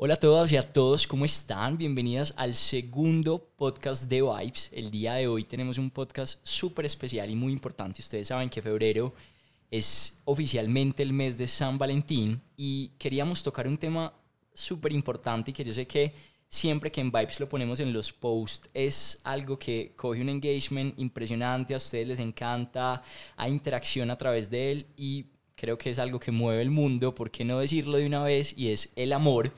Hola a todas y a todos, ¿cómo están? Bienvenidas al segundo podcast de Vibes. El día de hoy tenemos un podcast súper especial y muy importante. Ustedes saben que febrero es oficialmente el mes de San Valentín y queríamos tocar un tema súper importante y que yo sé que siempre que en Vibes lo ponemos en los posts es algo que coge un engagement impresionante, a ustedes les encanta, hay interacción a través de él y creo que es algo que mueve el mundo, ¿por qué no decirlo de una vez? Y es el amor.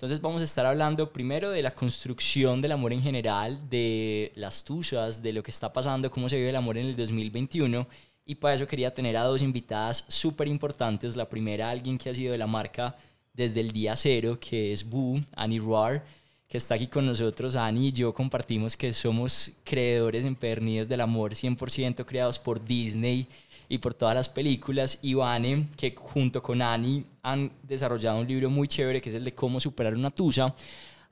Entonces vamos a estar hablando primero de la construcción del amor en general, de las tusas, de lo que está pasando, cómo se vive el amor en el 2021. Y para eso quería tener a dos invitadas súper importantes. La primera, alguien que ha sido de la marca desde el día cero, que es Boo, Annie Roar, que está aquí con nosotros. Annie y yo compartimos que somos creadores empedernidos del amor, 100% creados por Disney y por todas las películas. Y Vane, que junto con Annie han desarrollado un libro muy chévere que es el de cómo superar una tusa.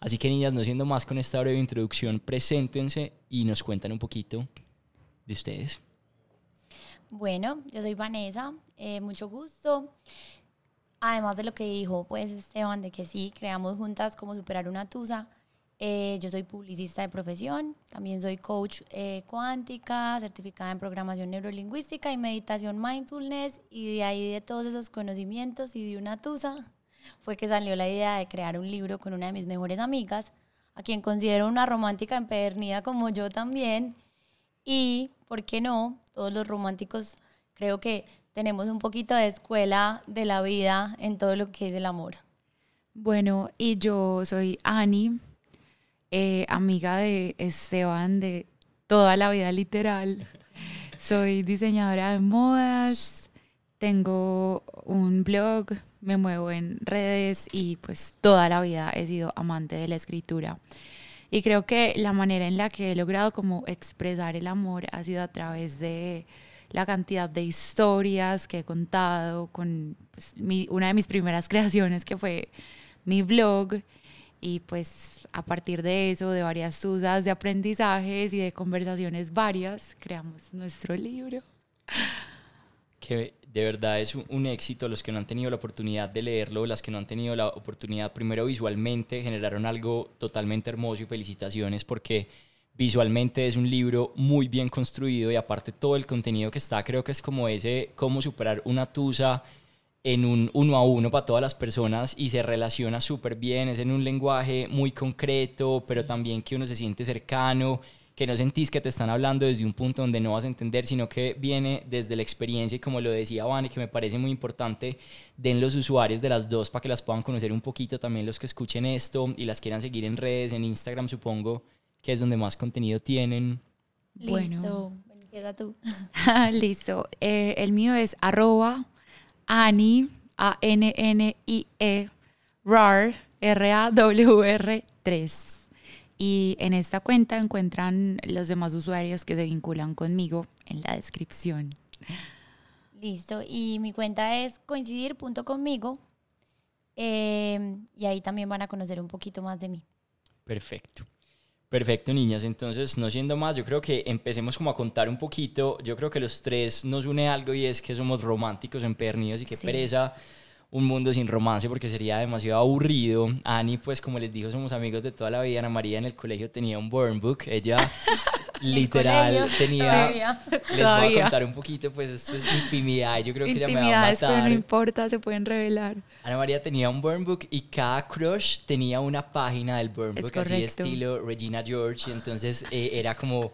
Así que niñas, no siendo más con esta breve introducción, preséntense y nos cuentan un poquito de ustedes. Bueno, yo soy Vanessa, eh, mucho gusto. Además de lo que dijo pues Esteban, de que sí, creamos juntas cómo superar una tusa, eh, yo soy publicista de profesión, también soy coach eh, cuántica, certificada en programación neurolingüística y meditación mindfulness y de ahí de todos esos conocimientos y de una tusa fue que salió la idea de crear un libro con una de mis mejores amigas, a quien considero una romántica empedernida como yo también y, ¿por qué no? Todos los románticos creo que tenemos un poquito de escuela de la vida en todo lo que es el amor. Bueno, y yo soy Ani, eh, amiga de Esteban de toda la vida literal. Soy diseñadora de modas, tengo un blog, me muevo en redes y pues toda la vida he sido amante de la escritura. Y creo que la manera en la que he logrado como expresar el amor ha sido a través de la cantidad de historias que he contado con pues, una de mis primeras creaciones que fue mi blog y pues a partir de eso, de varias dudas de aprendizajes y de conversaciones varias, creamos nuestro libro. Que de verdad es un éxito. Los que no han tenido la oportunidad de leerlo, las que no han tenido la oportunidad primero visualmente, generaron algo totalmente hermoso y felicitaciones porque visualmente es un libro muy bien construido y aparte todo el contenido que está creo que es como ese cómo superar una tusa en un uno a uno para todas las personas y se relaciona súper bien, es en un lenguaje muy concreto, pero también que uno se siente cercano, que no sentís que te están hablando desde un punto donde no vas a entender, sino que viene desde la experiencia y como lo decía Vane, que me parece muy importante, den los usuarios de las dos para que las puedan conocer un poquito, también los que escuchen esto y las quieran seguir en redes, en Instagram supongo, que es donde más contenido tienen. Listo, bueno. empieza tú. Listo, eh, el mío es arroba Ani, A-N-N-I-E, RAR, R-A-W-R 3. Y en esta cuenta encuentran los demás usuarios que se vinculan conmigo en la descripción. Listo. Y mi cuenta es coincidir.conmigo. Eh, y ahí también van a conocer un poquito más de mí. Perfecto. Perfecto, niñas. Entonces, no siendo más, yo creo que empecemos como a contar un poquito. Yo creo que los tres nos une algo y es que somos románticos, empernidos y que pereza un mundo sin romance porque sería demasiado aburrido. Ani, pues como les dijo, somos amigos de toda la vida. Ana María en el colegio tenía un burn book. Ella literal tenía... Les voy a contar un poquito, pues esto es intimidad. Yo creo que ella me va a matar. pero no importa, se pueden revelar. Ana María tenía un burn book y cada crush tenía una página del burn book, así de estilo Regina George. Y entonces eh, era como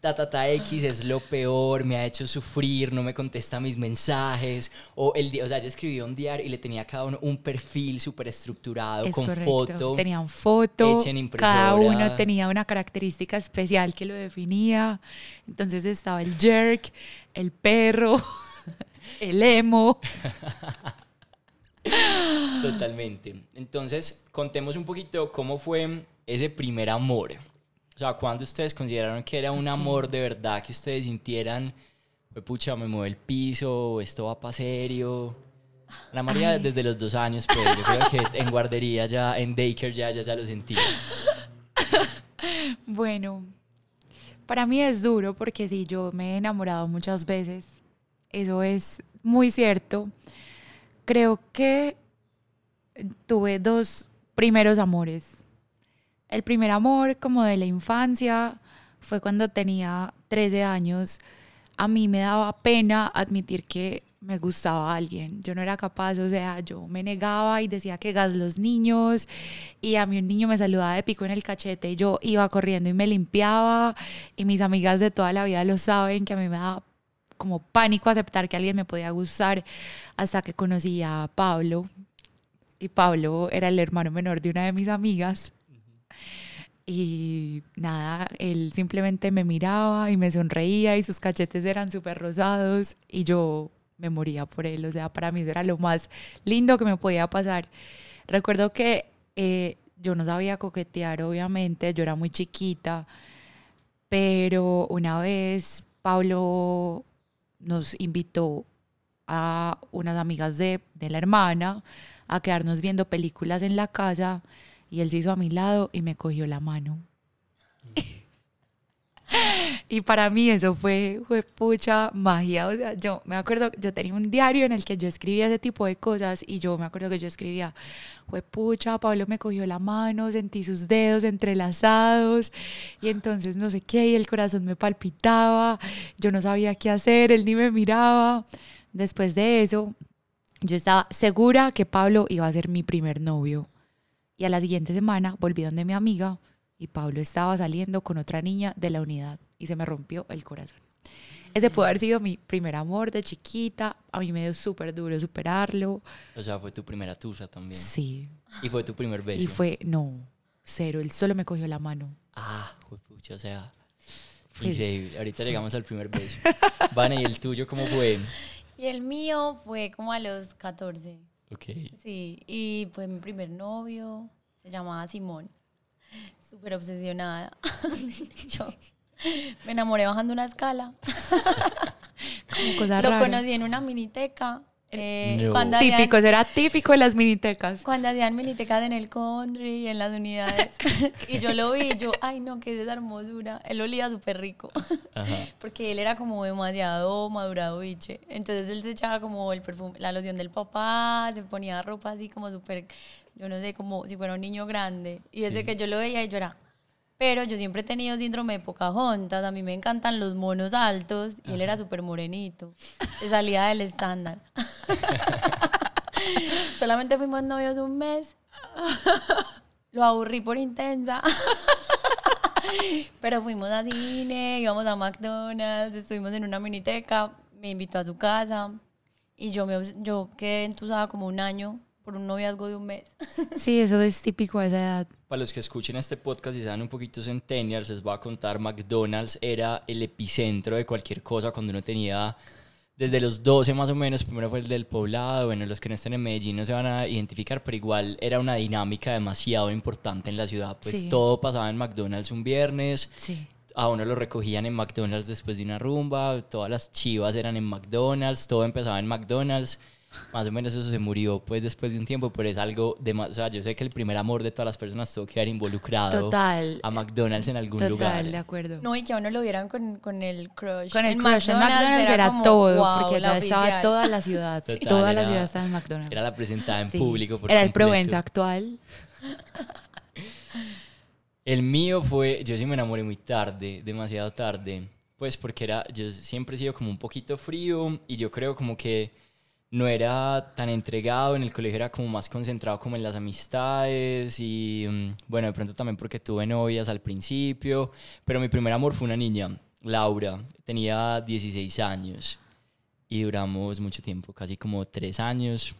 ta, X es lo peor, me ha hecho sufrir, no me contesta mis mensajes. O, el, o sea, ella escribió un diario y le tenía a cada uno un perfil súper estructurado, con foto. Tenían foto, cada uno tenía una característica especial que lo definía. Entonces estaba el jerk, el perro, el emo. Totalmente. Entonces, contemos un poquito cómo fue ese primer amor. O sea, ¿cuándo ustedes consideraron que era un amor de verdad que ustedes sintieran, pucha, me mueve el piso, esto va para serio? La María desde los dos años, pues yo creo que en guardería ya, en daycare ya, ya, ya lo sentía. Bueno, para mí es duro porque sí, yo me he enamorado muchas veces. Eso es muy cierto. Creo que tuve dos primeros amores. El primer amor como de la infancia fue cuando tenía 13 años. A mí me daba pena admitir que me gustaba alguien. Yo no era capaz, o sea, yo me negaba y decía que gas los niños y a mí un niño me saludaba de pico en el cachete yo iba corriendo y me limpiaba y mis amigas de toda la vida lo saben que a mí me daba como pánico aceptar que alguien me podía gustar hasta que conocí a Pablo y Pablo era el hermano menor de una de mis amigas. Y nada, él simplemente me miraba y me sonreía y sus cachetes eran súper rosados y yo me moría por él. O sea, para mí era lo más lindo que me podía pasar. Recuerdo que eh, yo no sabía coquetear, obviamente, yo era muy chiquita, pero una vez Pablo nos invitó a unas amigas de, de la hermana a quedarnos viendo películas en la casa y él se hizo a mi lado y me cogió la mano. Y para mí eso fue, fue pucha magia. O sea, yo me acuerdo, yo tenía un diario en el que yo escribía ese tipo de cosas y yo me acuerdo que yo escribía, fue pucha, Pablo me cogió la mano, sentí sus dedos entrelazados y entonces no sé qué, y el corazón me palpitaba, yo no sabía qué hacer, él ni me miraba. Después de eso, yo estaba segura que Pablo iba a ser mi primer novio. Y a la siguiente semana volví donde mi amiga y Pablo estaba saliendo con otra niña de la unidad y se me rompió el corazón. Ese pudo haber sido mi primer amor de chiquita. A mí me dio súper duro superarlo. O sea, fue tu primera tusa también. Sí. Y fue tu primer beso. Y fue, no, cero. Él solo me cogió la mano. Ah, fue pucha, o sea, increíble. Ahorita llegamos al primer beso. Vane, ¿y el tuyo cómo fue? Y el mío fue como a los 14. Ok. Sí, y fue mi primer novio. Se llamaba Simón. Súper obsesionada. Yo me enamoré bajando una escala. Como cosa Lo rara. conocí en una miniteca. Eh, No. cuando, hacían, Típico, eso era típico de las minitecas. cuando hacían minitecas en el country y en las unidades. y yo lo vi y yo, ay no, qué es esa hermosura. Él olía súper rico. Ajá. Porque él era como demasiado madurado biche. Entonces él se echaba como el perfume, la loción del papá, se ponía ropa así como súper, yo no sé, como si fuera un niño grande. Y desde Sí. que yo lo veía, yo era. Pero yo siempre he tenido síndrome de Pocahontas. A mí me encantan los monos altos y él era súper morenito. Se salía del estándar. Solamente fuimos novios un mes. Lo aburrí por intensa. Pero fuimos a cine, íbamos a McDonald's, estuvimos en una miniteca, me invitó a su casa y yo, me, yo quedé entusada como un año por un noviazgo de un mes. Sí, eso es típico de esa edad. Para los que escuchen este podcast y sean un poquito centennials, les voy a contar, McDonald's era el epicentro de cualquier cosa cuando uno tenía desde los 12 más o menos, primero fue el del poblado, bueno, los que no estén en Medellín no se van a identificar, pero igual era una dinámica demasiado importante en la ciudad, pues Sí. todo pasaba en McDonald's un viernes, Sí. a uno lo recogían en McDonald's después de una rumba, todas las chivas eran en McDonald's, todo empezaba en McDonald's. Más o menos eso se murió pues después de un tiempo, pero es algo de más, o sea, yo sé que el primer amor de todas las personas tuvo que haber involucrado Total. a McDonald's en algún Total, lugar. de acuerdo. No, y que a uno lo vieran con, con el crush. Con el crush en McDonald's era, como, todo, "Wow, porque allá estaba oficial". toda la ciudad. Total, toda la ciudad estaba en McDonald's. Era la presentada en Sí. público. por Era el completo. Provenza actual. El mío fue, yo sí me enamoré muy tarde, demasiado tarde, pues porque era, yo siempre he sido como un poquito frío y yo creo como que no era tan entregado, en el colegio era como más concentrado como en las amistades y mm, bueno, de pronto también porque tuve novias al principio, pero mi primer amor fue una niña, Laura, tenía 16 años y duramos mucho tiempo, casi como tres años,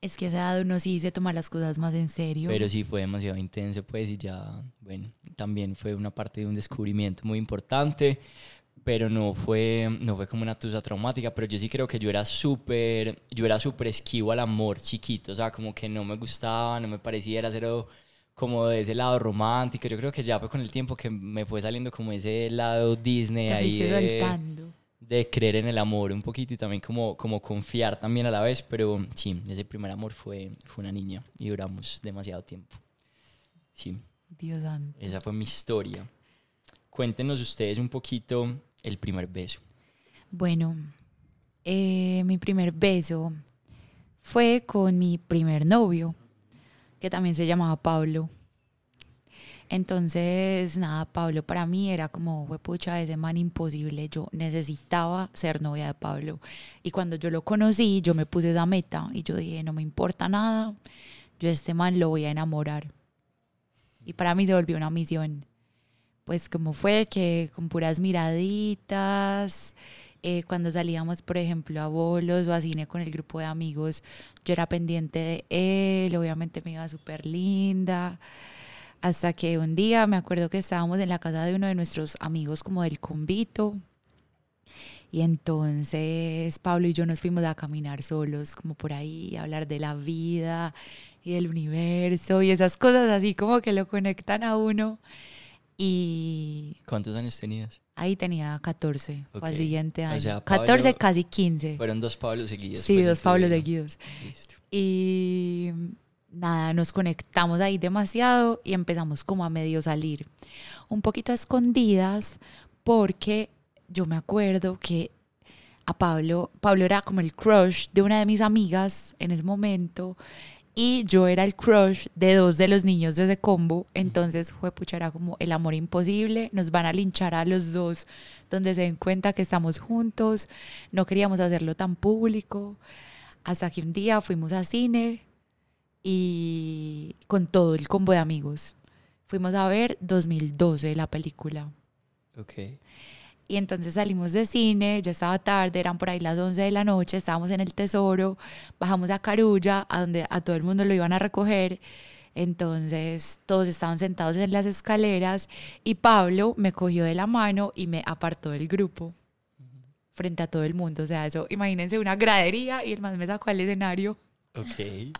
Es que a esa edad uno sí se toma las cosas más en serio. pero sí fue demasiado intenso, pues, y ya, bueno, también fue una parte de un descubrimiento muy importante, pero no fue, no fue como una tusa traumática, pero yo sí creo que yo era súper, yo era súper esquivo al amor chiquito, o sea, como que no me gustaba, no me parecía, era cero como de ese lado romántico, yo creo que ya fue con el tiempo que me fue saliendo como ese lado Disney Te ahí de, de creer en el amor un poquito y también como, como confiar también a la vez, pero sí, ese primer amor fue, fue una niña y duramos demasiado tiempo. Sí, Dios santo. esa fue mi historia. Cuéntenos ustedes un poquito el primer beso. Bueno, eh, mi primer beso fue con mi primer novio. que también se llamaba Pablo. Entonces, nada, Pablo para mí era como, pucha, ese man imposible. Yo necesitaba ser novia de Pablo. Y cuando yo lo conocí, yo me puse esa meta y yo dije, no me importa nada, yo a este man lo voy a enamorar. Y para mí se volvió una misión. Pues como fue que con puras miraditas, eh, cuando salíamos, por ejemplo, a bolos o a cine con el grupo de amigos, yo era pendiente de él, obviamente me iba súper linda. Hasta que un día me acuerdo que estábamos en la casa de uno de nuestros amigos como del convito. Y entonces Pablo y yo nos fuimos a caminar solos, como por ahí, a hablar de la vida y del universo y esas cosas así como que lo conectan a uno. Y ¿Cuántos años tenías? ahí tenía 14, fue al siguiente O año. sea, 14, Pablo- casi 15. Fueron dos Pablos seguidos. Sí, pues, dos Pablos seguidos. Listo. Y nada, nos conectamos ahí demasiado y empezamos como a medio salir. Un poquito a escondidas porque yo me acuerdo que a Pablo, Pablo era como el crush de una de mis amigas en ese momento y yo era el crush de dos de los niños de ese combo. Entonces fue pucha, era como el amor imposible. Nos van a linchar a los dos donde se den cuenta que estamos juntos. No queríamos hacerlo tan público. Hasta que un día fuimos a cine y con todo el combo de amigos. Fuimos a ver 2012 la película. Ok. Y entonces salimos de cine, ya estaba tarde, eran por ahí las 11 de la noche, estábamos en el Tesoro, bajamos a Carulla, a donde a todo el mundo lo iban a recoger. Entonces todos estaban sentados en las escaleras y Pablo me cogió de la mano y me apartó del grupo frente a todo el mundo. O sea, eso, imagínense una gradería y el man me sacó al escenario. Ok.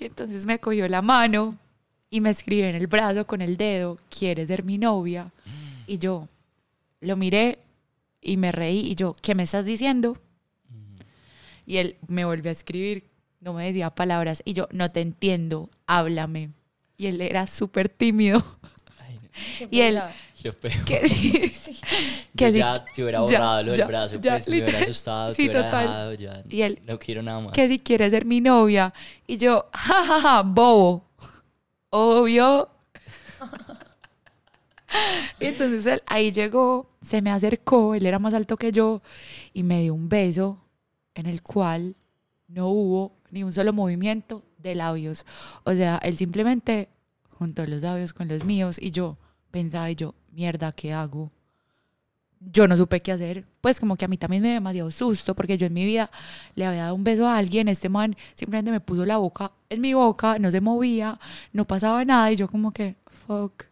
Y entonces me cogió la mano y me escribió en el brazo con el dedo, ¿quieres ser mi novia? Y yo lo miré y me reí y yo, ¿qué me estás diciendo? Y él me volvió a escribir, no me decía palabras y yo, no te entiendo, háblame. Y él era súper tímido. Ay, no. ¿Qué Y él-? Lo peor. Que, Yo que sí, ya te hubiera ya, borrado lo del ya, brazo, ya, pues me hubiera asustado, Sí, te hubiera total. dejado, ya. Y él- no quiero nada más. que si quieres ser mi novia. Y yo, jajaja, ja, ja, bobo. Obvio. Entonces él ahí llegó, se me acercó, él era más alto que yo, y me dio un beso en el cual no hubo ni un solo movimiento de labios. O sea, él simplemente juntó los labios con los míos y yo pensaba y yo, mierda, ¿qué hago? Yo no supe qué hacer. Pues como que a mí también me dio demasiado susto porque yo en mi vida le había dado un beso a alguien, este man simplemente me puso la boca en mi boca, no se movía, no pasaba nada y yo como que, fuck.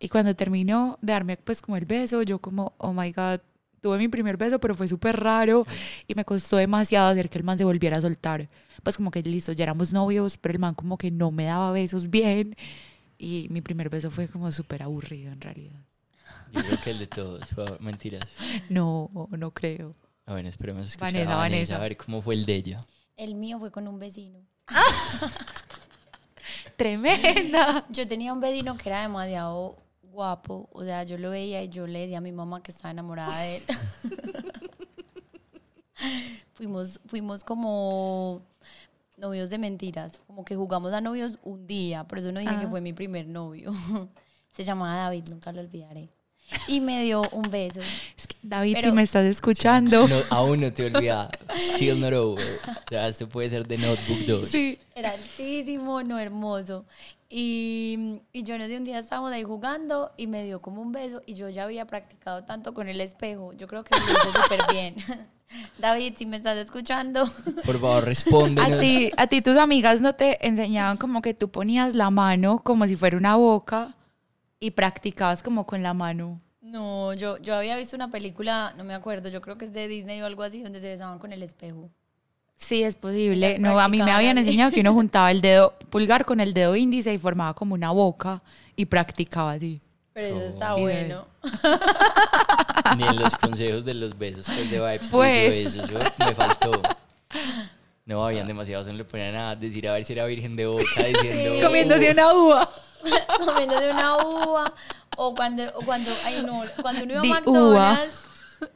Y cuando terminó de darme pues como el beso, yo como, oh my god, tuve mi primer beso, pero fue súper raro y me costó demasiado hacer que el man se volviera a soltar. Pues como que listo, ya éramos novios, pero el man como que no me daba besos bien y mi primer beso fue como súper aburrido en realidad. Yo creo que el de todos, fue- mentiras. No, no creo. Ah, Bueno, esperemos escuchar Vanessa, a Vanessa, Vanessa. a ver cómo fue el de ella. El mío fue con un vecino. Tremenda. Yo tenía un vecino que era demasiado guapo. O sea, yo lo veía y yo le decía a mi mamá que estaba enamorada de él. fuimos, fuimos como novios de mentiras. Como que jugamos a novios un día. Por eso no dije que Ah. fue mi primer novio. Se llamaba David, nunca lo olvidaré. Y me dio un beso. Es que, David, Pero- si me estás escuchando. No, aún no te olvidas. Still not over. O sea, este puede ser de Notebook 2. Sí. Era altísimo, no hermoso. Y, y yo no sé, un día estábamos ahí jugando y me dio como un beso y yo ya había practicado tanto con el espejo. Yo creo que lo hice súper bien. David, si me estás escuchando, Por favor, respóndenos. A ti, a ti tus amigas no te enseñaban como que tú ponías la mano como si fuera una boca y practicabas como con la mano. no, yo, yo había visto una película, no me acuerdo, yo creo que es de Disney o algo así, donde se besaban con el espejo. Sí, es posible. No, a mí me habían enseñado que uno juntaba el dedo pulgar con el dedo índice y formaba como una boca y practicaba así. Pero eso Oh. está Y de- bueno. Ni en los consejos de los besos, pues de Vibes. Pues. me faltó. No, habían demasiados, no le ponían a decir a ver si era virgen de boca, diciendo... Sí. Comiéndose una uva. Comiéndose una uva. O cuando, o cuando, ay no, cuando uno iba a Di McDonald's,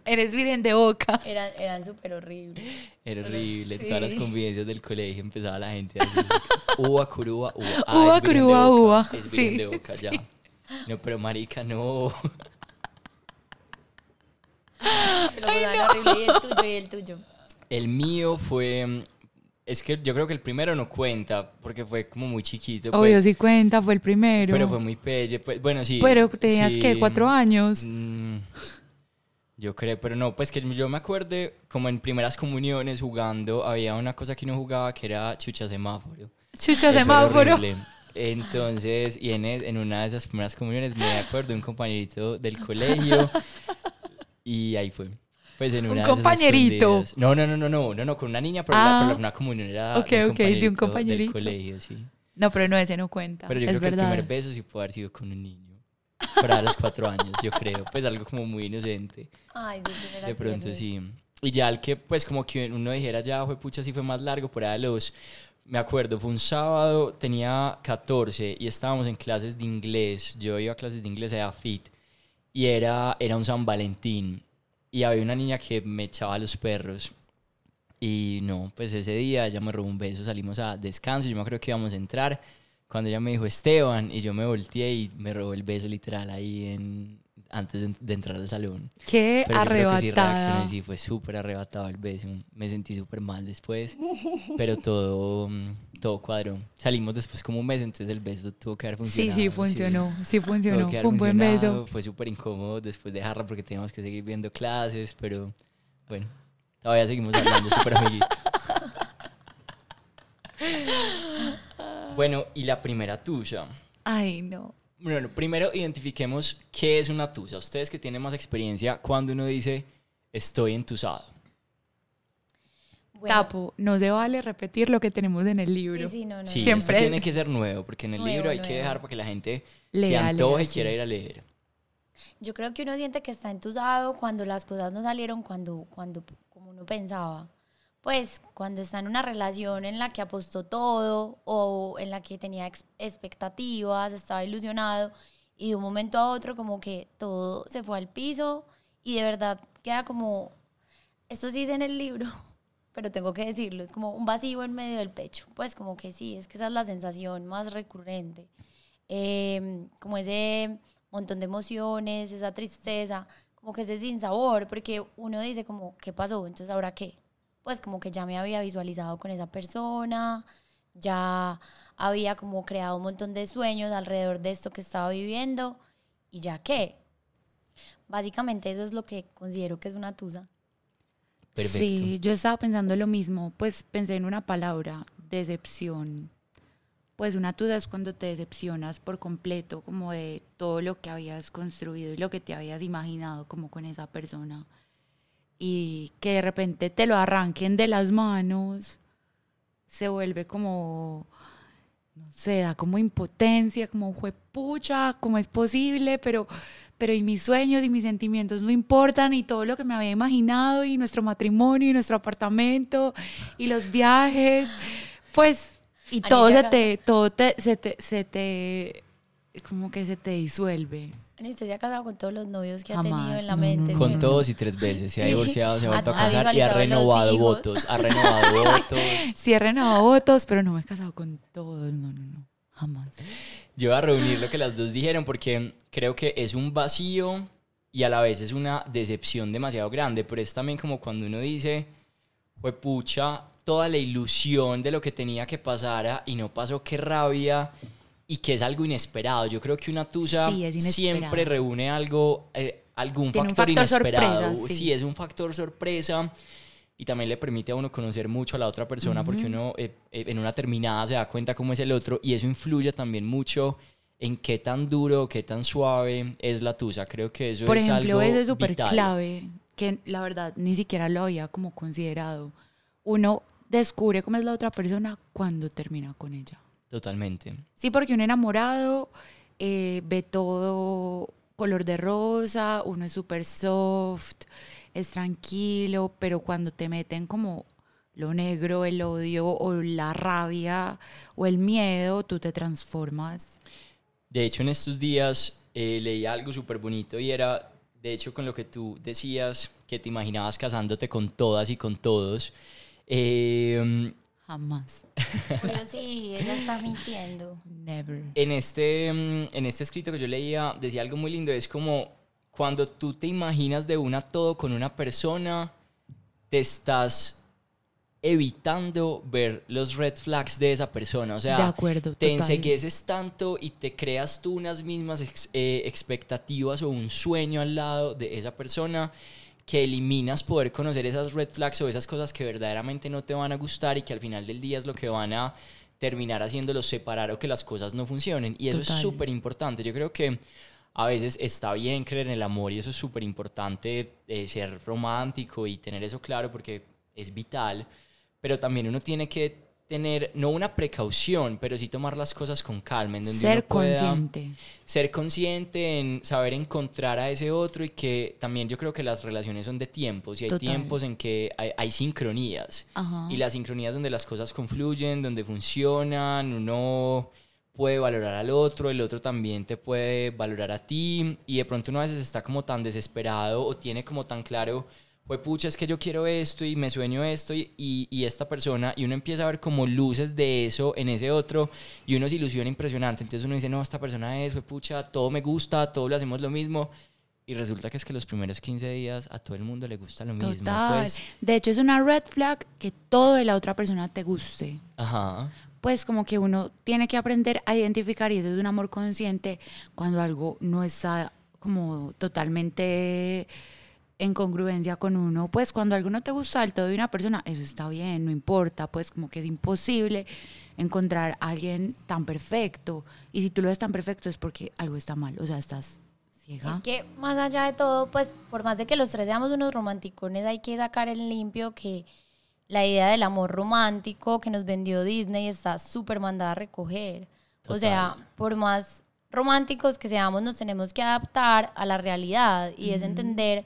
Eres virgen de boca. eran, eran súper horribles. Era horrible, Sí. todas las convivencias del colegio empezaba la gente así. Uva, curúa, uva. Ah, Uva, curúa, boca, uva. Es Sí, de boca, ya. No, pero marica, no. Pero Gonzalo, horrible. Y el tuyo, y el tuyo. El mío fue... Es que yo creo que el primero no cuenta, porque fue como muy chiquito. Obvio, pues, sí cuenta, fue el primero. Pero fue muy pelle. Pues, bueno, sí. Pero tenías sí, que cuatro años. mm, Yo creo, pero no, pues que yo me acuerdo como en primeras comuniones jugando, había una cosa que no jugaba que era chucha semáforo. Chucha Eso semáforo. Entonces, y en, e- en una de esas primeras comuniones me acuerdo un compañerito del colegio y ahí fue. Pues en Un una esas compañerito. No, no, no, no, no, no, no, con una niña, pero, Ah. la, pero la primera comunión era de un compañerito. del colegio, sí. No, pero no, ese no cuenta. Pero yo es creo que el primer beso sí puede haber sido con un niño. Para los cuatro años, yo creo. Pues algo como muy inocente. Ay, sí, De pronto sí. Y ya el que, pues como que uno dijera, ya fue pucha, sí fue más largo, por ahí a los... Me acuerdo, fue un sábado, tenía 14 y estábamos en clases de inglés. Yo iba a clases de inglés a FIT y era, era un San Valentín. Y había una niña que me echaba a los perros. Y no, pues ese día ella me robó un beso, salimos a descanso, yo me acuerdo que íbamos a entrar. Cuando ella me dijo Esteban y yo me volteé y me robó el beso literal ahí en, antes de, de entrar al salón. Qué Pero yo creo que sí reaccioné, sí, fue súper arrebatado el beso. Me sentí súper mal después, pero todo, mm, todo cuadró. Salimos después como un mes, entonces el beso tuvo que haber Sí, funcionado. sí, funcionó. Sí, funcionó. que haber Fue un buen beso. Fue súper incómodo después de dejarla porque teníamos que seguir viendo clases, pero bueno, todavía seguimos hablando, súper amiguitos. Bueno, y la primera tuya. Ay, no. Bueno, primero identifiquemos qué es una tusa. Ustedes que tienen más experiencia, cuando uno dice estoy entusado. Bueno, Tapo, no se vale repetir lo que tenemos en el libro. Sí, sí, no, no. Sí, Siempre- esto tiene que ser nuevo, porque en el Nuevo, libro hay que dejar para que la gente se antoje lea, y quiera sí. ir a leer. Yo creo que uno siente que está entusado cuando las cosas no salieron cuando, cuando como uno pensaba. Pues cuando está en una relación en la que apostó todo o en la que tenía ex- expectativas, estaba ilusionado y de un momento a otro como que todo se fue al piso y de verdad queda como, esto sí dice en el libro, pero tengo que decirlo, es como un vacío en medio del pecho. Pues como que sí, es que esa es la sensación más recurrente. Eh, como ese montón de emociones, esa tristeza, como que ese sinsabor, porque uno dice como, ¿qué pasó? Entonces, ¿ahora qué? Pues como que ya me había visualizado con esa persona, ya había como creado un montón de sueños alrededor de esto que estaba viviendo, y ya qué. Básicamente eso es lo que considero que es una tusa. Perfecto. Sí, yo estaba pensando lo mismo. Pues pensé en una palabra, decepción. Pues una tusa es cuando te decepcionas por completo, como de todo lo que habías construido y lo que te habías imaginado como con esa persona. Y que de repente te lo arranquen de las manos, se vuelve como, no sé, da como impotencia, como juepucha, ¿cómo es posible? Pero, pero y mis sueños y mis sentimientos no importan y todo lo que me había imaginado y nuestro matrimonio y nuestro apartamento y los viajes, pues, y todo se te, todo te, se te, se te, como que se te disuelve. ¿Y usted se ha casado con todos los novios que ha Jamás, tenido en la no, mente? no, Con no. todos y tres veces. Se ha divorciado, se ha vuelto a Ha- ha casar y ha renovado votos. Ha renovado votos. Sí he renovado votos, pero no me he casado con todos, no, no, no, jamás. Yo voy a reunir lo que las dos dijeron porque creo que es un vacío y a la vez es una decepción demasiado grande, pero es también como cuando uno dice, fue pucha, toda la ilusión de lo que tenía que pasar y no pasó, qué rabia y que es algo inesperado. Yo creo que una tusa Sí, siempre reúne algo, eh, algún Tiene un factor, factor inesperado. sorpresa, sí. sí, es un factor sorpresa y también le permite a uno conocer mucho a la otra persona porque uno eh, eh, en una terminada se da cuenta cómo es el otro y eso influye también mucho en qué tan duro, qué tan suave es la tusa. Creo que eso Por es ejemplo, algo eso es súper clave, que la verdad ni siquiera lo había como considerado. Uno descubre cómo es la otra persona cuando termina con ella. Totalmente. Sí, porque un enamorado eh, ve todo color de rosa, uno es súper soft, es tranquilo, pero cuando te meten como lo negro, el odio o la rabia o el miedo, tú te transformas. De hecho, en estos días eh, leí algo súper bonito y era, de hecho, con lo que tú decías, que te imaginabas casándote con todas y con todos. Eh, Jamás. Pero sí, ella está mintiendo. Never. En este, mm, en este escrito que yo leía decía algo muy lindo, es como cuando tú te imaginas de una todo con una persona, te estás evitando ver los red flags de esa persona. O sea, De acuerdo, te ensegueces tanto y te creas tú unas mismas ex- eh, expectativas o un sueño al lado de esa persona que eliminas poder conocer esas red flags o esas cosas que verdaderamente no te van a gustar y que al final del día es lo que van a terminar haciéndolos separar o que las cosas no funcionen. Y eso es súper importante. Yo creo que a veces está bien creer en el amor y eso es súper importante, eh, ser romántico y tener eso claro porque es vital, pero también uno tiene que tener, no una precaución, pero sí tomar las cosas con calma. En donde Ser consciente. Ser consciente en saber encontrar a ese otro y que también yo creo que las relaciones son de tiempos y hay Total. tiempos en que hay, hay sincronías. Ajá. Y las sincronías donde las cosas confluyen, donde funcionan, uno puede valorar al otro, el otro también te puede valorar a ti y de pronto uno a veces está como tan desesperado o tiene como tan claro, pues pucha, es que yo quiero esto y me sueño esto y, y, y esta persona y uno empieza a ver como luces de eso en ese otro y uno se ilusiona impresionante, entonces uno dice, no, esta persona es, pues pucha, todo me gusta, todos lo hacemos lo mismo. Y resulta que es que los primeros 15 días a todo el mundo le gusta lo mismo. Total. Pues, De hecho, es una red flag que todo de la otra persona te guste. ajá. Pues como que uno tiene que aprender a identificar, y eso es un amor consciente, cuando algo no está como totalmente en congruencia con uno. Pues cuando algo no te gusta del todo de una persona, eso está bien, no importa. Pues como que es imposible encontrar a alguien tan perfecto. Y si tú lo ves tan perfecto es porque algo está mal. O sea, estás ciega. Es que más allá de todo, pues por más de que los tres seamos unos romanticones, hay que sacar en limpio que la idea del amor romántico que nos vendió Disney está súper mandada a recoger. O sea, por más románticos que seamos, nos tenemos que adaptar a la realidad y es entender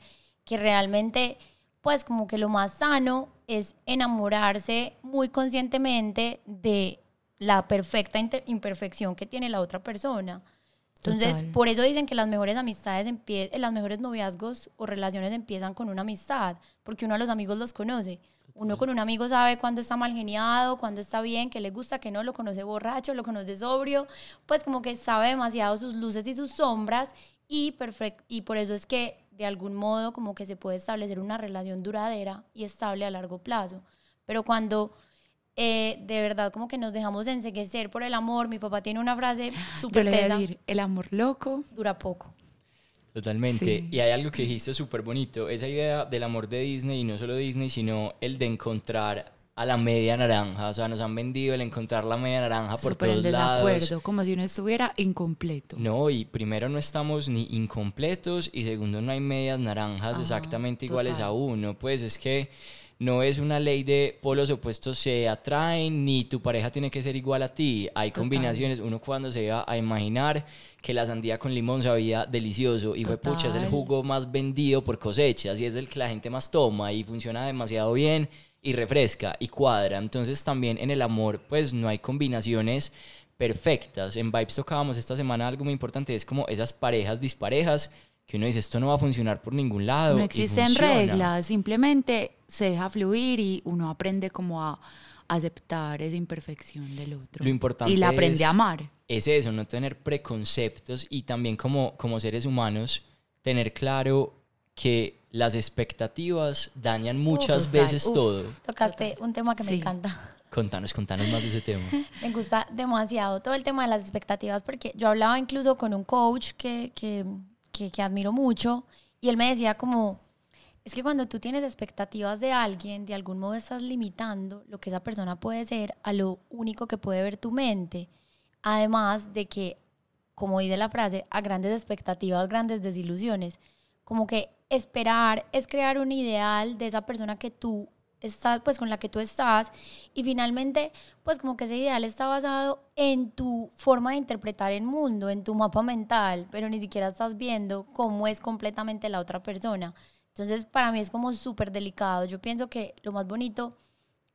que realmente, pues como que lo más sano es enamorarse muy conscientemente de la perfecta imperfección que tiene la otra persona. Entonces, Total. por eso dicen que las mejores amistades, eh, las mejores noviazgos o relaciones empiezan con una amistad, porque uno a los amigos los conoce. Uno con un amigo sabe cuándo está mal geniado, cuándo está bien, qué le gusta, qué no, lo conoce borracho, lo conoce sobrio, pues como que sabe demasiado sus luces y sus sombras y, perfec- y por eso es que de algún modo como que se puede establecer una relación duradera y estable a largo plazo. Pero cuando eh, de verdad como que nos dejamos enseguecer por el amor, mi papá tiene una frase súper tesa, el amor loco. dura poco. Totalmente. Sí. Y hay algo que dijiste súper bonito, esa idea del amor de Disney y no solo Disney, sino el de encontrar a la media naranja. O sea, nos han vendido el encontrar la media naranja por Súper en todos lados. desacuerdo, como si uno estuviera incompleto. No, y primero no estamos ni incompletos y segundo no hay medias naranjas Ajá, exactamente iguales total. a uno. Pues es que no es una ley de polos opuestos se atraen ni tu pareja tiene que ser igual a ti. Hay Total. combinaciones. Uno cuando se va a imaginar que la sandía con limón sabía delicioso y fue pucha, es el jugo más vendido por cosechas y es el que la gente más toma y funciona demasiado bien y refresca y cuadra. Entonces también en el amor pues no hay combinaciones perfectas. En Vibes tocábamos esta semana algo muy importante, es como esas parejas disparejas que uno dice esto no va a funcionar por ningún lado. No existen reglas, simplemente se deja fluir y uno aprende como a aceptar esa imperfección del otro. Lo importante y la aprende es- a amar. Es eso, no tener preconceptos y también como, como seres humanos tener claro que las expectativas dañan muchas total, veces uf. todo. Tocaste un tema que me Sí. encanta. Contanos, contanos más de ese tema. Me gusta demasiado todo el tema de las expectativas porque yo hablaba incluso con un coach que, que, que, que admiro mucho y él me decía como, es que cuando tú tienes expectativas de alguien, de algún modo estás limitando lo que esa persona puede ser a lo único que puede ver tu mente. Además de que, como dice la frase, a grandes expectativas, grandes desilusiones. Como que esperar es crear un ideal de esa persona que tú estás, pues con la que tú estás y finalmente, pues como que ese ideal está basado en tu forma de interpretar el mundo, en tu mapa mental, pero ni siquiera estás viendo cómo es completamente la otra persona. Entonces, para mí es como súper delicado. Yo pienso que lo más bonito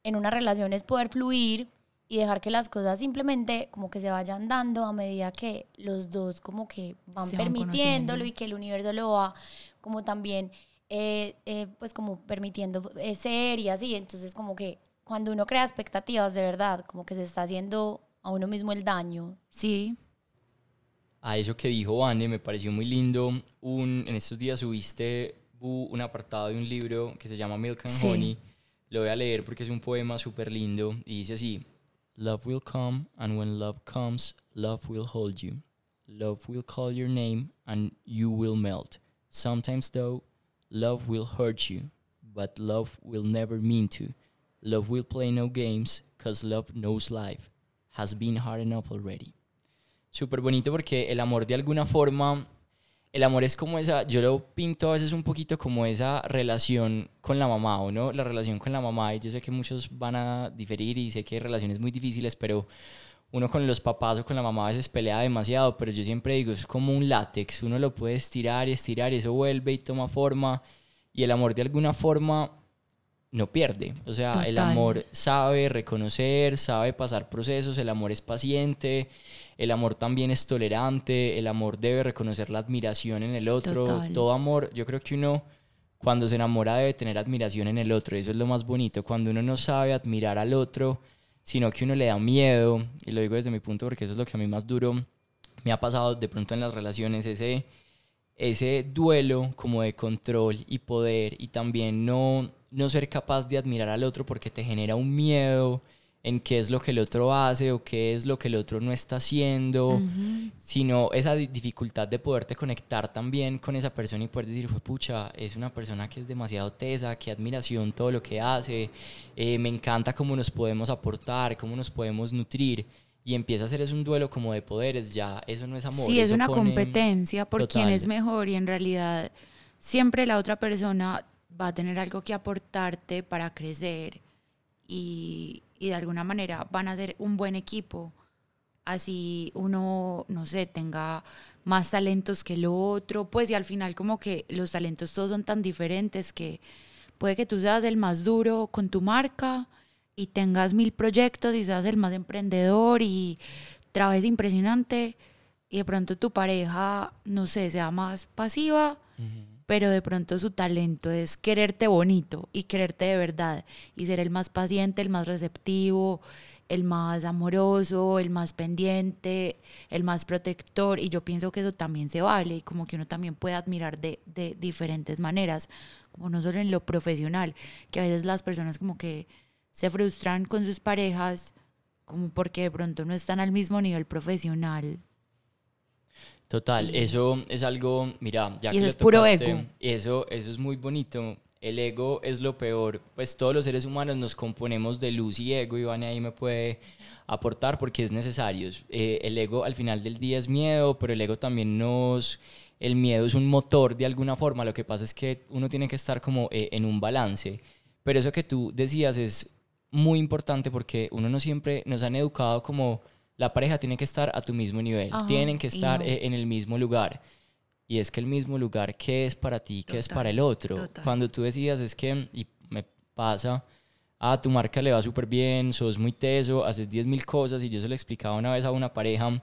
en una relación es poder fluir y dejar que las cosas simplemente como que se vayan dando a medida que los dos como que van van permitiéndolo conociendo. y que el universo lo va como también eh, eh, pues como permitiendo eh, ser y así. Entonces como que cuando uno crea expectativas de verdad, como que se está haciendo a uno mismo el daño. Sí, A eso que dijo Vane, me pareció muy lindo. Un, en estos días subiste un apartado de un libro que se llama Milk and Sí. Honey. Lo voy a leer porque es un poema súper lindo y dice así: Love will come, and when love comes, love will hold you. Love will call your name, and you will melt. Sometimes, though, love will hurt you, but love will never mean to. Love will play no games, cause love knows life has been hard enough already. Súper bonito porque el amor de alguna forma, el amor es como esa, yo lo pinto a veces un poquito como esa relación con la mamá, ¿o no? La relación con la mamá, y yo sé que muchos van a diferir y sé que hay relaciones muy difíciles, pero uno con los papás o con la mamá a veces pelea demasiado, pero yo siempre digo, es como un látex, uno lo puede estirar y estirar y eso vuelve y toma forma, y el amor de alguna forma no pierde. O sea, el amor sabe reconocer, sabe pasar procesos, el amor es paciente, el amor también es tolerante, el amor debe reconocer la admiración en el otro. Total. Todo amor, yo creo que uno cuando se enamora debe tener admiración en el otro, eso es lo más bonito, cuando uno no sabe admirar al otro, sino que uno le da miedo, y lo digo desde mi punto porque eso es lo que a mí más duro me ha pasado de pronto en las relaciones, ese ese duelo como de control y poder y también no, no ser capaz de admirar al otro porque te genera un miedo en qué es lo que el otro hace o qué es lo que el otro no está haciendo, sino esa di- dificultad de poderte conectar también con esa persona y poder decir, fue pucha, es una persona que es demasiado tesa, qué admiración todo lo que hace, eh, me encanta cómo nos podemos aportar, cómo nos podemos nutrir. Y empieza a ser es un duelo como de poderes, ya eso no es amor. Sí, es una competencia por quién Total. es mejor y en realidad siempre la otra persona va a tener algo que aportarte para crecer y, y de alguna manera van a ser un buen equipo. Así uno, no sé, tenga más talentos que el otro, pues y al final como que los talentos todos son tan diferentes que puede que tú seas el más duro con tu marca y tengas mil proyectos y seas el más emprendedor y trabajes impresionante y de pronto tu pareja, no sé, sea más pasiva, pero de pronto su talento es quererte bonito y quererte de verdad y ser el más paciente, el más receptivo, el más amoroso, el más pendiente, el más protector y yo pienso que eso también se vale y como que uno también puede admirar de, de diferentes maneras, como no solo en lo profesional, que a veces las personas como que se frustran con sus parejas como porque de pronto no están al mismo nivel profesional. Total, eso es algo, mira, ya Y que eso lo es puro tocaste, ego. Eso, eso es muy bonito. El ego es lo peor. Pues todos los seres humanos nos componemos de luz y ego. y Vane ahí me puede aportar porque es necesario. Eh, el ego al final del día es miedo, pero el ego también nos... El miedo es un motor de alguna forma. Lo que pasa es que uno tiene que estar como eh, en un balance. Pero eso que tú decías es muy importante porque uno no siempre nos han educado como la pareja tiene que estar a tu mismo nivel, Ajá, tienen que estar no. eh, en el mismo lugar. Y es que el mismo lugar, ¿qué es para ti? ¿Qué es para el otro? total. Cuando tú decías, es que, y me pasa, a tu marca le va súper bien, sos muy teso, haces 10 mil cosas, y yo se lo explicaba una vez a una pareja,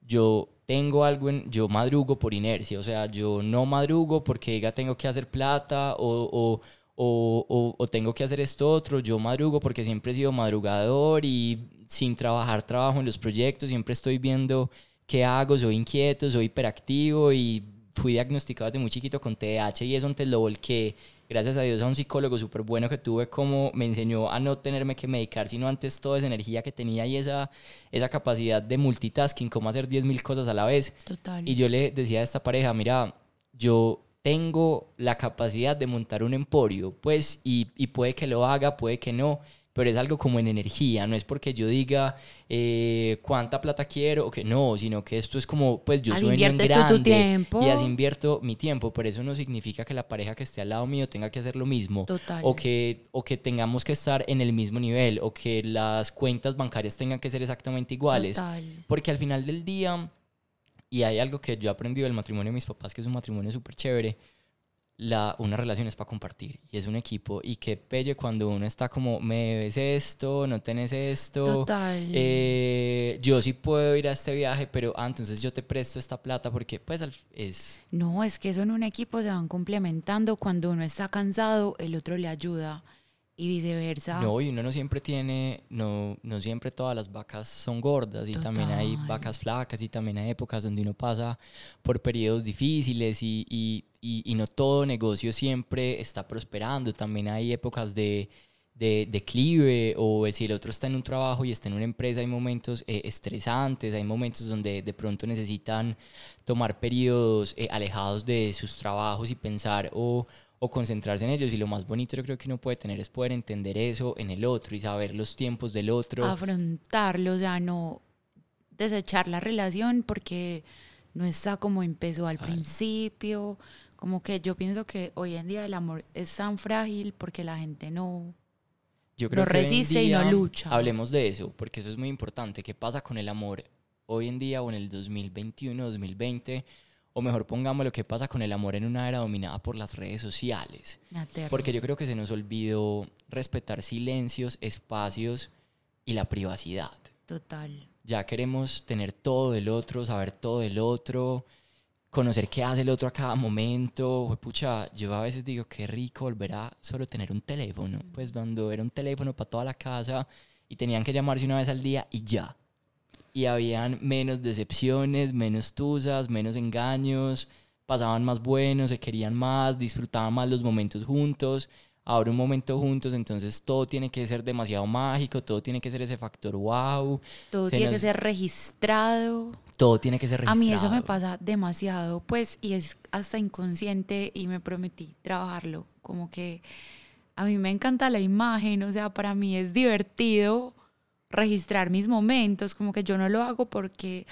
yo tengo algo en, yo madrugo por inercia, o sea, yo no madrugo porque diga tengo que hacer plata o, o, o, o- o tengo que hacer esto otro, yo madrugo porque siempre he sido madrugador y sin trabajar trabajo en los proyectos, siempre estoy viendo qué hago, soy inquieto, soy hiperactivo y fui diagnosticado desde muy chiquito con TDAH y eso antes lo volqué, gracias a Dios, a un psicólogo súper bueno que tuve como me enseñó a no tenerme que medicar, sino antes toda esa energía que tenía y esa, esa capacidad de multitasking, como hacer 10.000 cosas a la vez. Total. Y yo le decía a esta pareja, mira, yo tengo la capacidad de montar un emporio, pues, y, y puede que lo haga, puede que no, pero es algo como en energía, no es porque yo diga eh, cuánta plata quiero o que no, sino que esto es como, pues yo sueño en tú tu grande tiempo. y así invierto mi tiempo, pero eso no significa que la pareja que esté al lado mío tenga que hacer lo mismo Total. o que, o que tengamos que estar en el mismo nivel o que las cuentas bancarias tengan que ser exactamente iguales. Total. Porque al final del día, y hay algo que yo he aprendido del matrimonio de mis papás, que es un matrimonio súper chévere, la, una relación es para compartir y es un equipo. Y qué pelle cuando uno está como, me debes esto, no tenés esto. Total. eh, yo sí puedo ir a este viaje, pero ah, entonces yo te presto esta plata porque pues es... No, es que eso en un equipo se van complementando. Cuando uno está cansado, el otro le ayuda. Y viceversa. No, y uno no siempre tiene, no, no siempre todas las vacas son gordas y también hay Total. vacas flacas y también hay épocas donde uno pasa por periodos difíciles y, y, y- y no todo negocio siempre está prosperando, también hay épocas de, de declive o si el otro está en un trabajo y está en una empresa hay momentos eh, estresantes, hay momentos donde de pronto necesitan tomar periodos eh, alejados de sus trabajos y pensar o, o concentrarse en ellos. Y lo más bonito yo creo que uno puede tener es poder entender eso en el otro y saber los tiempos del otro. afrontarlo, o sea, no desechar la relación porque no está como empezó al Claro. principio. Como que yo pienso que hoy en día el amor es tan frágil porque la gente no... Yo no hoy en resiste y no día lucha. Hablemos de eso, porque eso es muy importante. ¿Qué pasa con el amor hoy en día o en el 2021, 2020? O mejor pongámoslo, ¿qué pasa con el amor en una era dominada por las redes sociales? Porque yo creo que se nos olvidó respetar silencios, espacios y la privacidad. Total. Ya queremos tener todo del otro, saber todo del otro, conocer qué hace el otro a cada momento. Pucha, yo a veces digo qué rico volver a solo tener un teléfono. Pues cuando era un teléfono para toda la casa y tenían que llamarse una vez al día y ya. Y habían menos decepciones, menos tusas, menos engaños, pasaban más buenos, se querían más, disfrutaban más los momentos juntos. Ahora un momento juntos, entonces todo tiene que ser demasiado mágico, todo tiene que ser ese factor wow, Todo tiene que ser registrado. todo tiene que ser A registrado. mí eso me pasa demasiado, pues, y es hasta inconsciente y me prometí trabajarlo. Como que a mí me encanta la imagen, o sea, para mí es divertido registrar mis momentos, como que yo no lo hago porque,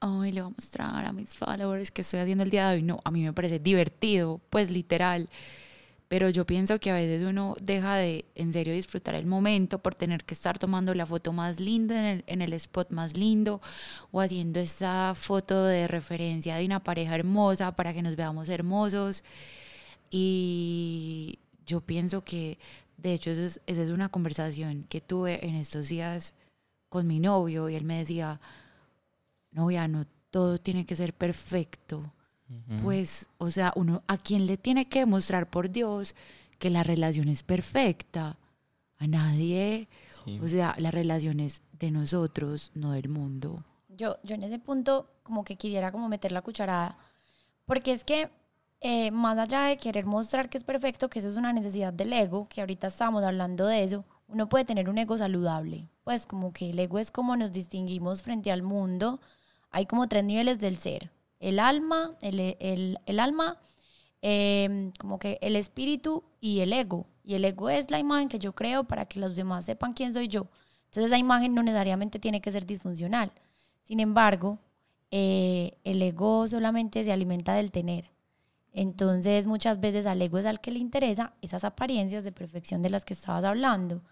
ay, le voy a mostrar a mis followers que estoy haciendo el día de hoy. No, a mí me parece divertido, pues literal. Pero yo pienso que a veces uno deja de en serio disfrutar el momento por tener que estar tomando la foto más linda en el, en el spot más lindo o haciendo esa foto de referencia de una pareja hermosa para que nos veamos hermosos. Y yo pienso que, de hecho, esa es, esa es una conversación que tuve en estos días con mi novio y él me decía, novia, no todo tiene que ser perfecto. Pues, o sea, uno a quién le tiene que demostrar por Dios que la relación es perfecta. A nadie. Sí. O sea, la relación es de nosotros, no del mundo. Yo, yo en ese punto como que quisiera como meter la cucharada, porque es que eh, más allá de querer mostrar que es perfecto, que eso es una necesidad del ego, que ahorita estábamos hablando de eso, uno puede tener un ego saludable, pues como que el ego es como nos distinguimos frente al mundo, hay como tres niveles del ser, el alma, el, el- el alma, eh, como que el espíritu y el ego, y el ego es la imagen que yo creo para que los demás sepan quién soy yo. Entonces esa imagen no necesariamente tiene que ser disfuncional. Sin embargo, eh, el ego solamente se alimenta del tener. Entonces, muchas veces al ego es al que le interesa esas apariencias de perfección de las que estabas hablando.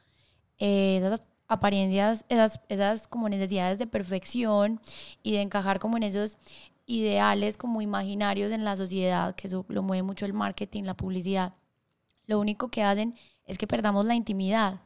Eh, esas apariencias, esas, esas como necesidades de perfección y de encajar como en esos ideales como imaginarios en la sociedad, que eso lo mueve mucho el marketing, la publicidad. Lo único que hacen es que perdamos la intimidad.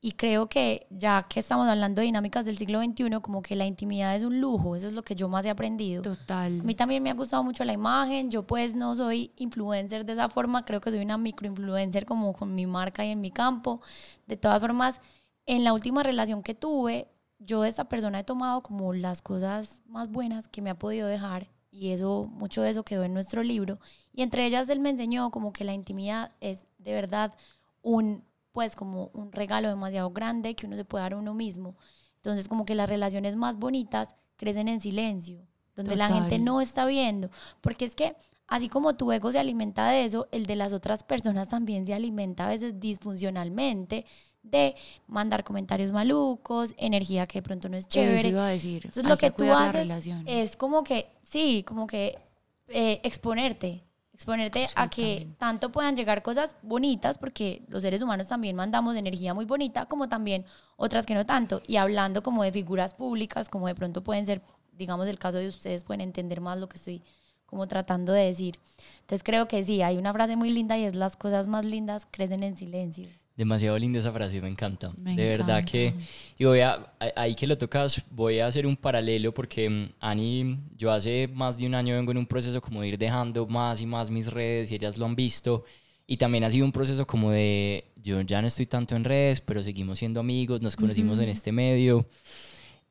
Y creo que ya que estamos hablando de dinámicas del siglo XXI, como que la intimidad es un lujo, eso es lo que yo más he aprendido. Total. A mí también me ha gustado mucho la imagen, yo pues no soy influencer de esa forma, creo que soy una microinfluencer como con mi marca y en mi campo. De todas formas, en la última relación que tuve, yo de esta persona he tomado como las cosas más buenas que me ha podido dejar y eso, mucho de eso quedó en nuestro libro. Y entre ellas él me enseñó como que la intimidad es de verdad un, pues como un regalo demasiado grande que uno se puede dar a uno mismo. Entonces como que las relaciones más bonitas crecen en silencio, donde la Total. gente no está viendo. Porque es que así como tu ego se alimenta de eso, el de las otras personas también se alimenta a veces disfuncionalmente de mandar comentarios malucos, energía que de pronto no es Eso chévere. iba a decir. Entonces lo que tú la haces es como que, sí, como que eh, exponerte, exponerte a que tanto puedan llegar cosas bonitas, porque los seres humanos también mandamos energía muy bonita, como también otras que no tanto. Y hablando como de figuras públicas, como de pronto pueden ser, digamos, el caso de ustedes, pueden entender más lo que estoy como tratando de decir. Entonces creo que sí, hay una frase muy linda y es las cosas más lindas crecen en silencio. Demasiado linda esa frase, me encanta. Me de verdad encanta. que... Y voy a, ahí que lo tocas, voy a hacer un paralelo porque mm, Ani, yo hace más de un año vengo en un proceso como de ir dejando más y más mis redes y ellas lo han visto. Y también ha sido un proceso como de, yo ya no estoy tanto en redes, pero seguimos siendo amigos, nos conocimos en este medio.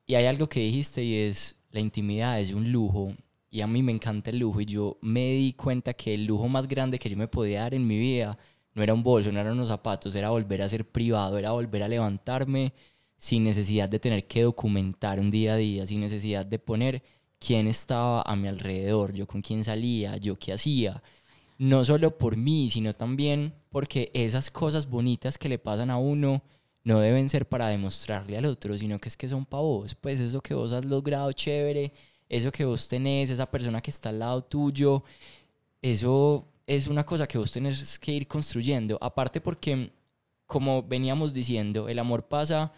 Y hay algo que dijiste y es, la intimidad es un lujo. Y a mí me encanta el lujo. Y yo me di cuenta que el lujo más grande que yo me podía dar en mi vida no era un bolso, no eran unos zapatos, era volver a ser privado, era volver a levantarme sin necesidad de tener que documentar un día a día, sin necesidad de poner quién estaba a mi alrededor, yo con quién salía, yo qué hacía. No solo por mí, sino también porque esas cosas bonitas que le pasan a uno no deben ser para demostrarle al otro, sino que es que son para vos, pues eso que vos has logrado chévere, eso que vos tenés, esa persona que está al lado tuyo, eso es una cosa que vos tenés que ir construyendo, aparte porque, como veníamos diciendo, el amor pasa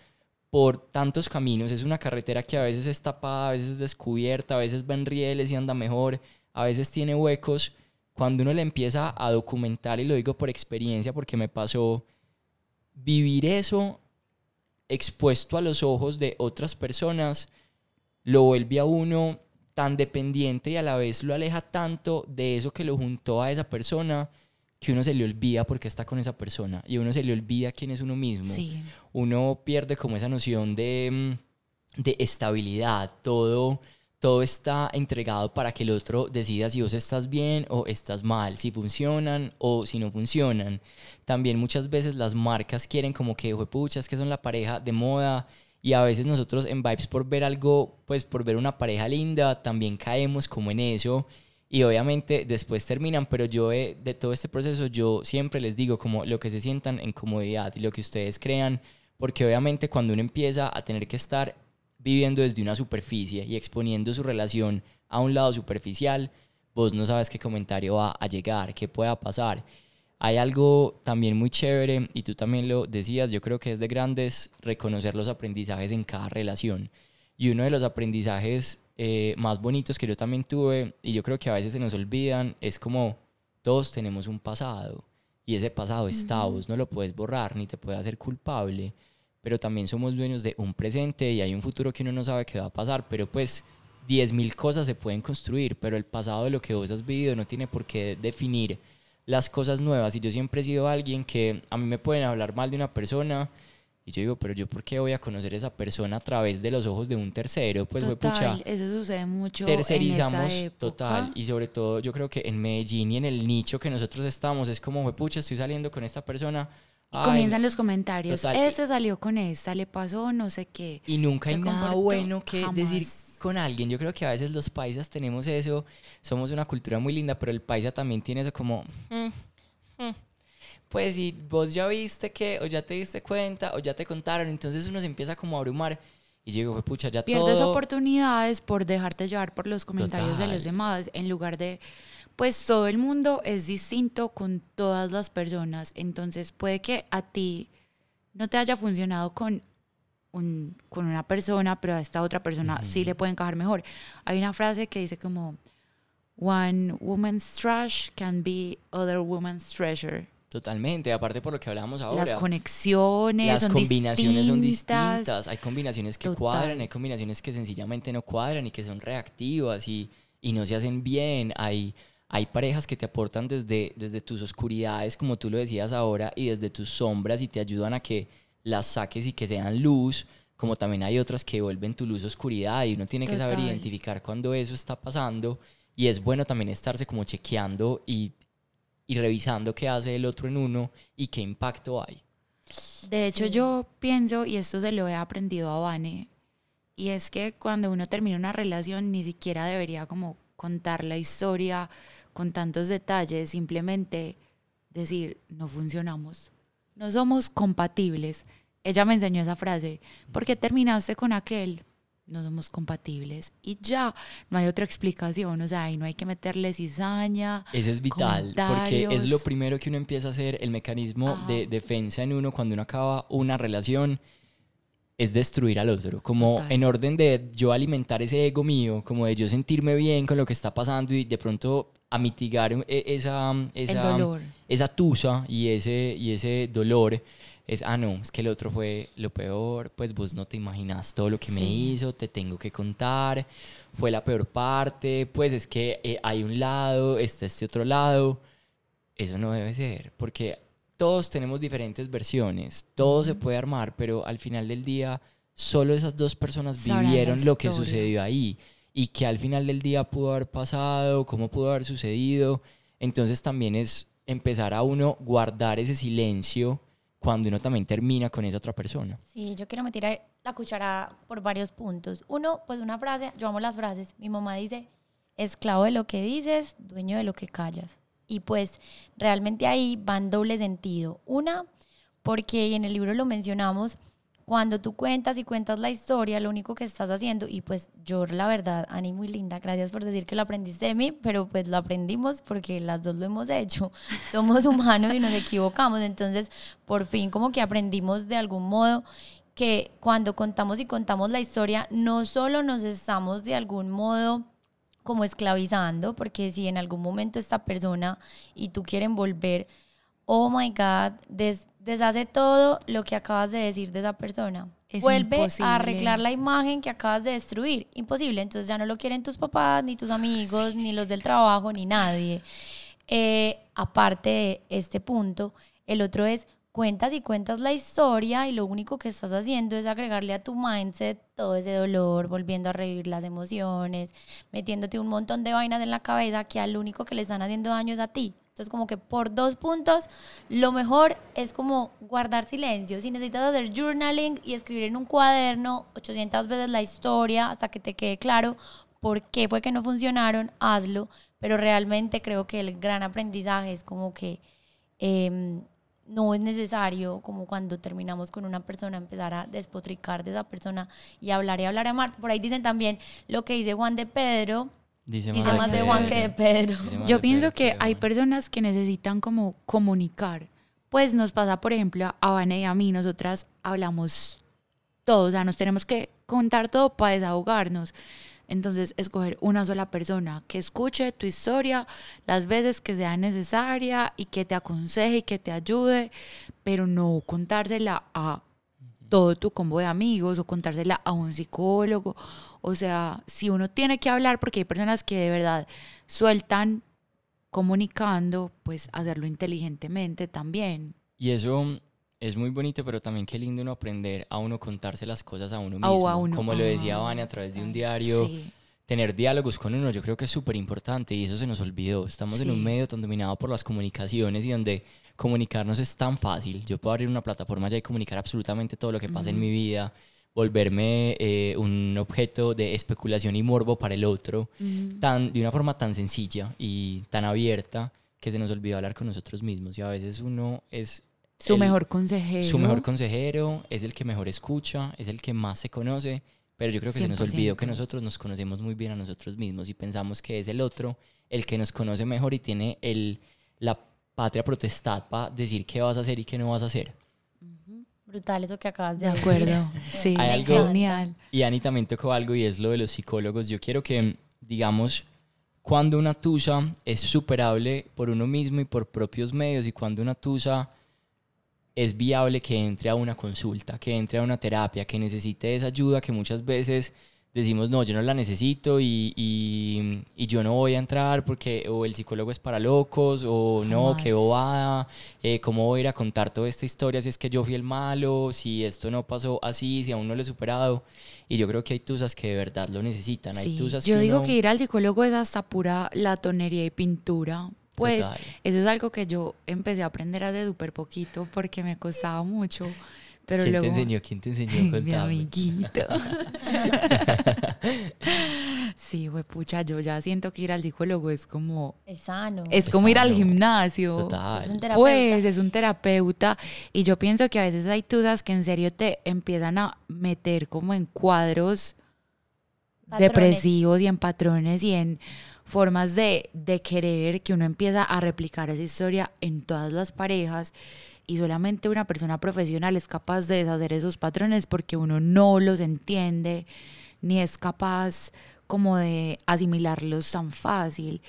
por tantos caminos, es una carretera que a veces es tapada, a veces es descubierta, a veces va en rieles y anda mejor, a veces tiene huecos, cuando uno le empieza a documentar, y lo digo por experiencia porque me pasó, vivir eso expuesto a los ojos de otras personas, lo vuelve a uno tan dependiente y a la vez lo aleja tanto de eso que lo juntó a esa persona que uno se le olvida porque está con esa persona y uno se le olvida quién es uno mismo. Uno pierde como esa noción de, mm, de estabilidad, todo todo está entregado para que el otro decida si vos estás bien o estás mal, si funcionan o si no funcionan. También muchas veces las marcas quieren como que, pucha, es que son la pareja de moda y a veces nosotros en Vibes por ver algo, pues por ver una pareja linda, también caemos como en eso y obviamente después terminan, pero yo de, de todo este proceso yo siempre les digo como lo que se sientan en comodidad y lo que ustedes crean, porque obviamente cuando uno empieza a tener que estar viviendo desde una superficie y exponiendo su relación a un lado superficial, vos no sabes qué comentario va a llegar, qué pueda pasar. Hay algo también muy chévere, y tú también lo decías, yo creo que es de grandes reconocer los aprendizajes en cada relación. Y uno de los aprendizajes eh, más bonitos que yo también tuve, y yo creo que a veces se nos olvidan, es como todos tenemos un pasado, y ese pasado está, vos no lo puedes borrar, ni te puede hacer culpable pero también somos dueños de un presente y hay un futuro que uno no sabe qué va a pasar, pero pues 10.000 cosas se pueden construir, pero el pasado de lo que vos has vivido no tiene por qué definir las cosas nuevas. Y yo siempre he sido alguien que a mí me pueden hablar mal de una persona y yo digo, pero yo por qué voy a conocer a esa persona a través de los ojos de un tercero? Pues total, eso sucede mucho. Tercerizamos en esa total. Y sobre todo yo creo que en Medellín y en el nicho que nosotros estamos es como, pucha, estoy saliendo con esta persona comienzan los comentarios. Este salió con esta, le pasó no sé qué. Y nunca hay nada bueno que decir con alguien. Yo creo que a veces los paisas tenemos eso. Somos una cultura muy linda, pero el paisa también tiene eso como. Mm, mm". Pues si vos ya viste que, o ya te diste cuenta, o ya te contaron, entonces uno se empieza como a abrumar. Y yo digo, pucha, ya Pierdes oportunidades por dejarte llevar por los comentarios de los demás, en lugar de pues todo el mundo es distinto con todas las personas. Entonces puede que a ti no te haya funcionado con, un, con una persona, pero a esta otra persona sí le puede encajar mejor. Hay una frase que dice como, one woman's trash can be other woman's treasure. Totalmente, aparte por lo que hablábamos ahora. Las conexiones, las combinaciones son distintas. Hay combinaciones que cuadran, hay combinaciones que sencillamente no cuadran y que son reactivas y, y no se hacen bien. Hay hay parejas que te aportan desde, desde tus oscuridades, como tú lo decías ahora, y desde tus sombras y te ayudan a que las saques y que sean luz, como también hay otras que vuelven tu luz oscuridad y uno tiene que saber identificar cuando eso está pasando y es bueno también estarse como chequeando y, y revisando qué hace el otro en uno y qué impacto hay. De hecho, yo pienso, y esto se lo he aprendido a Vane, y es que cuando uno termina una relación ni siquiera debería como contar la historia con tantos detalles, simplemente decir, no funcionamos, no somos compatibles. Ella me enseñó esa frase, ¿por qué terminaste con aquel? No somos compatibles. Y ya, no hay otra explicación, o sea, ahí no hay que meterle cizaña. Eso es vital, porque es lo primero que uno empieza a hacer, el mecanismo de defensa en uno cuando uno acaba una relación es destruir al otro, como en orden de yo alimentar ese ego mío, como de yo sentirme bien con lo que está pasando y de pronto a mitigar e, esa, esa, esa tusa y ese, y ese dolor. Es, ah, no, es que el otro fue lo peor, pues vos no te imaginas todo lo que me hizo, te tengo que contar, fue la peor parte, pues es que eh, hay un lado, está este otro lado. eso no debe ser, porque todos tenemos diferentes versiones, todo se puede armar, pero al final del día solo esas dos personas vivieron lo que sucedió ahí y que al final del día pudo haber pasado, cómo pudo haber sucedido. Entonces también es empezar a uno guardar ese silencio cuando uno también termina con esa otra persona. Sí, yo quiero meter la cuchara por varios puntos. Uno, pues una frase, yo amo las frases. Mi mamá dice, esclavo de lo que dices, dueño de lo que callas. Y pues realmente ahí va en doble sentido. Una, porque en el libro lo mencionamos, cuando tú cuentas y cuentas la historia, lo único que estás haciendo, y pues yo la verdad, Ani, muy linda, gracias por decir que lo aprendiste de mí, pero pues lo aprendimos porque las dos lo hemos hecho. Somos humanos y nos equivocamos, entonces por fin como que aprendimos de algún modo que cuando contamos y contamos la historia, no solo nos estamos de algún modo como esclavizando, porque si en algún momento esta persona y tú quieren volver, oh my God, des- deshace todo lo que acabas de decir de esa persona. Es Vuelve imposible. a arreglar la imagen que acabas de destruir. Imposible. Entonces ya no lo quieren tus papás, ni tus amigos, ni los del trabajo, ni nadie. Eh, aparte de este punto, el otro es cuentas y cuentas la historia y lo único que estás haciendo es agregarle a tu mindset todo ese dolor, volviendo a revivir las emociones, metiéndote un montón de vainas en la cabeza que al único que le están haciendo daño es a ti. Entonces como que por dos puntos, lo mejor es como guardar silencio. Si necesitas hacer journaling y escribir en un cuaderno 800 veces la historia hasta que te quede claro por qué fue que no funcionaron, hazlo. Pero realmente creo que el gran aprendizaje es como que em, no es necesario, como cuando terminamos con una persona, empezar a despotricar de esa persona y hablar y hablar y amar. Por ahí dicen también lo que dice Juan de Pedro, Dice, dice más de Juan que de Pedro. Yo de pienso Pedro que hay personas que necesitan como comunicar. Pues nos pasa, por ejemplo, a Vane y a mí, nosotras hablamos todo, o sea, nos tenemos que contar todo para desahogarnos. Entonces, escoger una sola persona que escuche tu historia las veces que sea necesaria y que te aconseje y que te ayude, pero no contársela a todo tu combo de amigos o contársela a un psicólogo. O sea, si uno tiene que hablar, porque hay personas que de verdad sueltan comunicando, pues hacerlo inteligentemente también. Y eso es muy bonito, pero también qué lindo uno aprender a uno contarse las cosas a uno mismo. a uno. Como lo decía Vane a través de un diario, Sí. tener diálogos con uno, yo creo que es súper importante y eso se nos olvidó. Estamos en Sí. un medio tan dominado por las comunicaciones y donde comunicarnos es tan fácil. Yo puedo abrir una plataforma ya y comunicar absolutamente todo lo que pasa en mi vida, volverme eh, un objeto de especulación y morbo para el otro, tan, de una forma tan sencilla y tan abierta que se nos olvidó hablar con nosotros mismos. Y a veces uno es Su el- mejor consejero. su mejor consejero, es el que mejor escucha, es el que más se conoce, pero yo creo que se nos olvidó que 100%. nosotros nos conocemos muy bien a nosotros mismos y pensamos que es el otro el que nos conoce mejor y tiene el, la patria protestad para decir qué vas a hacer y qué no vas a hacer. Brutal eso que acabas de De decir. acuerdo. Sí, Hay algo- genial. Y Ani también tocó algo y es lo de los psicólogos. Yo quiero que, digamos, cuando una tusa es superable por uno mismo y por propios medios y cuando una tusa es viable que entre a una consulta, que entre a una terapia, que necesite esa ayuda que muchas veces decimos, no, yo no la necesito y, y- y yo no voy a entrar porque o el psicólogo es para locos o no, qué Jamás. bobada, eh, cómo voy a ir a contar toda esta historia si es que yo fui el malo, si esto no pasó así, si aún no lo he superado. Y yo creo que hay tusas que de verdad lo necesitan. Hay Sí, tusas Yo digo uno- que ir al psicólogo es hasta pura latonería y pintura. Pues Total. eso es algo que yo empecé a aprender hace súper poquito porque me costaba mucho. Pero ¿Quién luego, te enseñó? ¿Quién te enseñó? Mi Contame. amiguito. sí, güey, pucha, yo ya siento que ir al psicólogo es como Es sano. es como ir al gimnasio. Total. Es un terapeuta. Pues es un terapeuta y yo pienso que a veces hay tusas que en serio te empiezan a meter como en cuadros Patrones. depresivos y en patrones y en formas de, de querer que uno empieza a replicar esa historia en todas las parejas y solamente una persona profesional es capaz de deshacer esos patrones porque uno no los entiende ni es capaz como de asimilarlos tan fácil.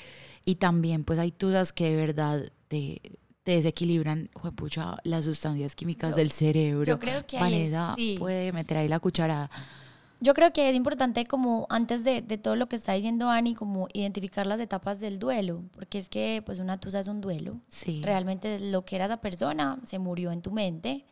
Y también pues hay tusas que de verdad te, te desequilibran juepucha, las sustancias químicas Yo- del cerebro. yo creo que ahí es- Vanessa sí. puede meter ahí la cucharada yo creo que es importante como antes de, de, todo lo que está diciendo Ani, como identificar las etapas del duelo, porque es que pues una tusa es un duelo. Sí. Realmente lo que era esa persona se murió en tu mente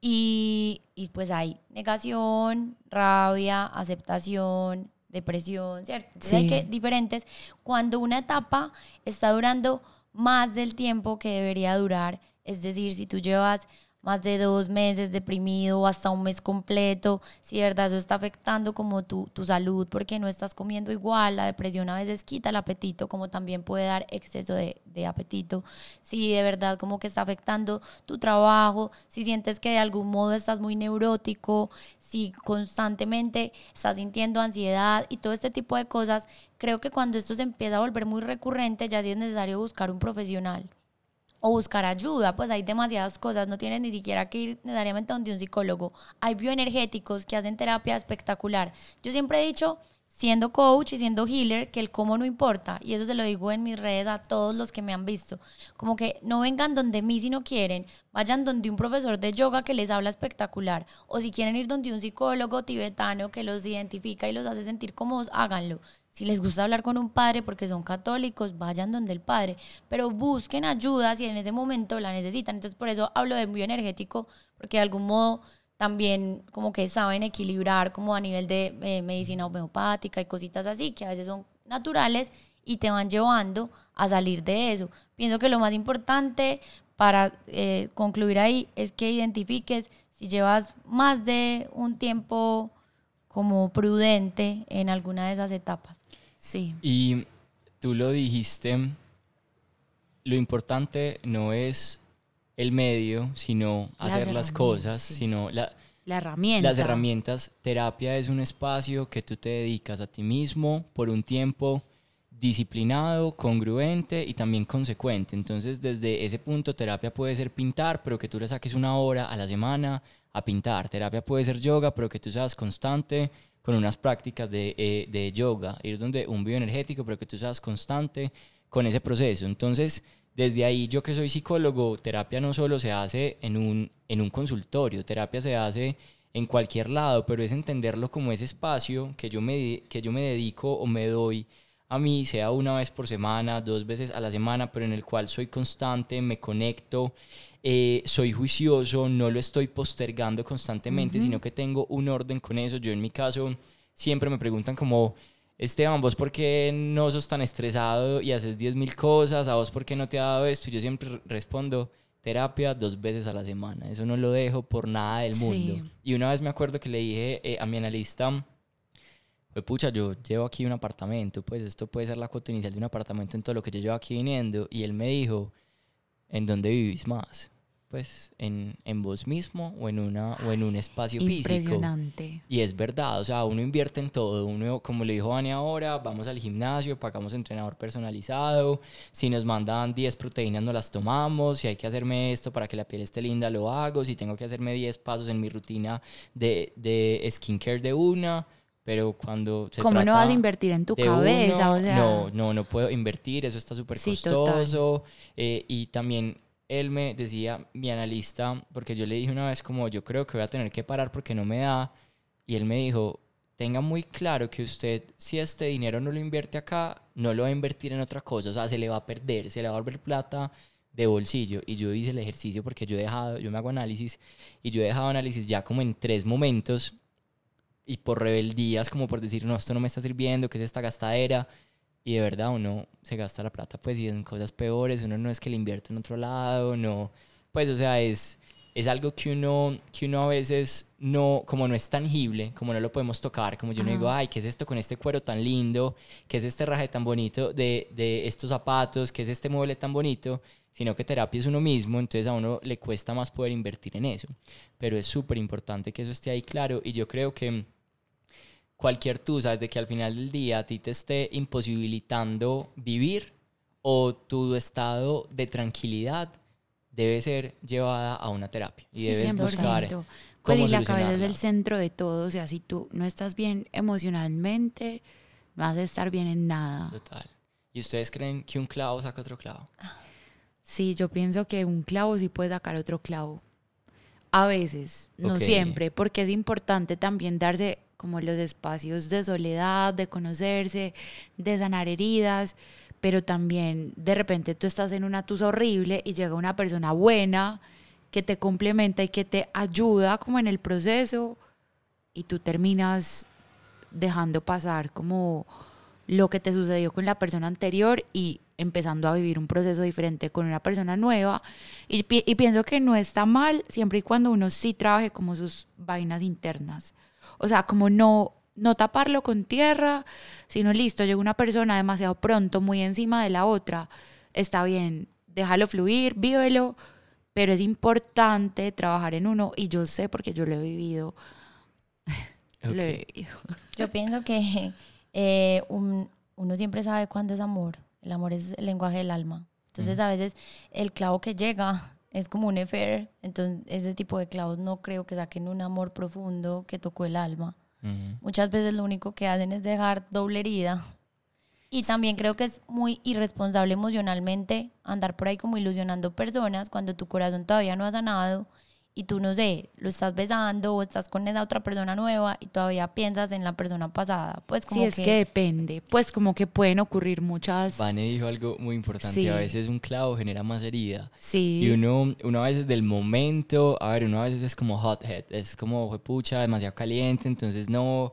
y, y pues hay negación, rabia, aceptación, depresión, ¿cierto? Entonces hay Sí. que diferentes. Cuando una etapa está durando más del tiempo que debería durar, es decir, si tú llevas más de dos meses deprimido o hasta un mes completo, si de verdad eso está afectando como tu, tu salud porque no estás comiendo igual, la depresión a veces quita el apetito, como también puede dar exceso de, de apetito, si de verdad como que está afectando tu trabajo, si sientes que de algún modo estás muy neurótico, si constantemente estás sintiendo ansiedad y todo este tipo de cosas, creo que cuando esto se empieza a volver muy recurrente ya sí es necesario buscar un profesional o buscar ayuda, pues hay demasiadas cosas, no tienes ni siquiera que ir necesariamente donde un psicólogo. Hay bioenergéticos que hacen terapia espectacular. Yo siempre he dicho, siendo coach y siendo healer, que el cómo no importa, y eso se lo digo en mis redes a todos los que me han visto, como que no vengan donde mí si no quieren, vayan donde un profesor de yoga que les habla espectacular, o si quieren ir donde un psicólogo tibetano que los identifica y los hace sentir cómodos, háganlo. Si les gusta hablar con un padre porque son católicos, vayan donde el padre, pero busquen ayuda si en ese momento la necesitan. Entonces, por eso hablo de bioenergético, porque de algún modo también como que saben equilibrar como a nivel de eh, medicina homeopática y cositas así, que a veces son naturales y te van llevando a salir de eso. Pienso que lo más importante para eh, concluir ahí es que identifiques si llevas más de un tiempo como prudente en alguna de esas etapas. Sí. Y tú lo dijiste, lo importante no es el medio, sino hacer las cosas, sí. sino la- La herramienta. las herramientas. Terapia es un espacio que tú te dedicas a ti mismo por un tiempo disciplinado, congruente y también consecuente. Entonces, desde ese punto, terapia puede ser pintar, pero que tú le saques una hora a la semana a pintar. Terapia puede ser yoga, pero que tú seas constante con unas prácticas de, eh, de yoga. Ir donde un bioenergético, pero que tú seas constante con ese proceso. Entonces, desde ahí, yo que soy psicólogo, terapia no solo se hace en un, en un consultorio, terapia se hace en cualquier lado, pero es entenderlo como ese espacio que yo me, que yo me dedico o me doy a mí, sea una vez por semana, dos veces a la semana, pero en el cual soy constante, me conecto, eh, soy juicioso, no lo estoy postergando constantemente, sino que tengo un orden con eso. Yo en mi caso siempre me preguntan como, Esteban, ¿vos por qué no sos tan estresado y haces 10 mil cosas? ¿A vos por qué no te ha dado esto? Y yo siempre re- respondo, terapia dos veces a la semana. Eso no lo dejo por nada del mundo. Sí. Y una vez me acuerdo que le dije eh, a mi analista, pues pucha, yo llevo aquí un apartamento, pues esto puede ser la cuota inicial de un apartamento en todo lo que yo llevo aquí viniendo. Y él me dijo, ¿en dónde vivís más? Pues en, en vos mismo o en, una, o en un espacio físico. Impresionante. Y es verdad, o sea, uno invierte en todo. Uno, como le dijo Vani ahora, vamos al gimnasio, pagamos entrenador personalizado. Si nos mandan 10 proteínas, no las tomamos. Si hay que hacerme esto para que la piel esté linda, lo hago. Si tengo que hacerme 10 pasos en mi rutina de, de skincare de una. Pero cuando se ¿Cómo no trata vas a invertir en tu cabeza? uno, o sea, no, no, no puedo invertir, eso está súper Sí, costoso. eh, y también él me decía, mi analista, porque yo le dije una vez como yo creo que voy a tener que parar porque no me da. Y él me dijo, tenga muy claro que usted si este dinero no lo invierte acá, no lo va a invertir en otra cosa. O sea, se le va a perder, se le va a volver plata de bolsillo. Y yo hice el ejercicio porque yo he dejado, yo me hago análisis y yo he dejado análisis ya como en tres momentos y por rebeldías, como por decir, no, esto no me está sirviendo, que es esta gastadera. Y de verdad uno se gasta la plata pues y en cosas peores, uno no es que le invierte en otro lado, no, pues o sea, es, es algo que uno, que uno a veces no, como no es tangible, como no lo podemos tocar, como yo no digo, ay, ¿qué es esto con este cuero tan lindo? ¿Qué es este raje tan bonito de, de estos zapatos? ¿Qué es este mueble tan bonito? Sino que terapia es uno mismo, entonces a uno le cuesta más poder invertir en eso. Pero es súper importante que eso esté ahí claro y yo creo que cualquier tusa, desde que al final del día a ti te esté imposibilitando vivir o tu estado de tranquilidad debe ser llevada a una terapia y Sí, debes buscar 100%. cómo Pues y la cabeza es el centro de todo. O sea, si tú no estás bien emocionalmente, no vas a estar bien en nada. Total. ¿Y ustedes creen que un clavo saca otro clavo? Sí, yo pienso que un clavo sí puede sacar otro clavo. A veces, no siempre, porque es importante también darse como los espacios de soledad, de conocerse, de sanar heridas, pero también de repente tú estás en una tusa horrible y llega una persona buena que te complementa y que te ayuda como en el proceso y tú terminas dejando pasar como lo que te sucedió con la persona anterior y empezando a vivir un proceso diferente con una persona nueva. Y, y, pienso que no está mal siempre y cuando uno sí trabaje como sus vainas internas. O sea, como no, no taparlo con tierra, sino listo, llega una persona demasiado pronto, muy encima de la otra. Está bien, déjalo fluir, vívelo, pero es importante trabajar en uno y yo sé porque yo lo he vivido. lo he vivido. Yo pienso que eh, uno siempre sabe cuándo es amor. El amor es el lenguaje del alma. Entonces a veces el clavo que llega es como un efer. Entonces ese tipo de clavos no creo que saquen un amor profundo que tocó el alma. Muchas veces lo único que hacen es dejar doble herida. Y también creo que es muy irresponsable emocionalmente andar por ahí como ilusionando personas cuando tu corazón todavía no ha sanado y tú no sé, lo estás besando o estás con esa otra persona nueva y todavía piensas en la persona pasada. Pues como sí, es que, depende. Pues como que pueden ocurrir muchas. Vane dijo algo muy importante. A veces un clavo genera más herida. Sí. Y uno, uno a veces del momento, a ver, uno a veces es como hothead, es como pucha, demasiado caliente, entonces no.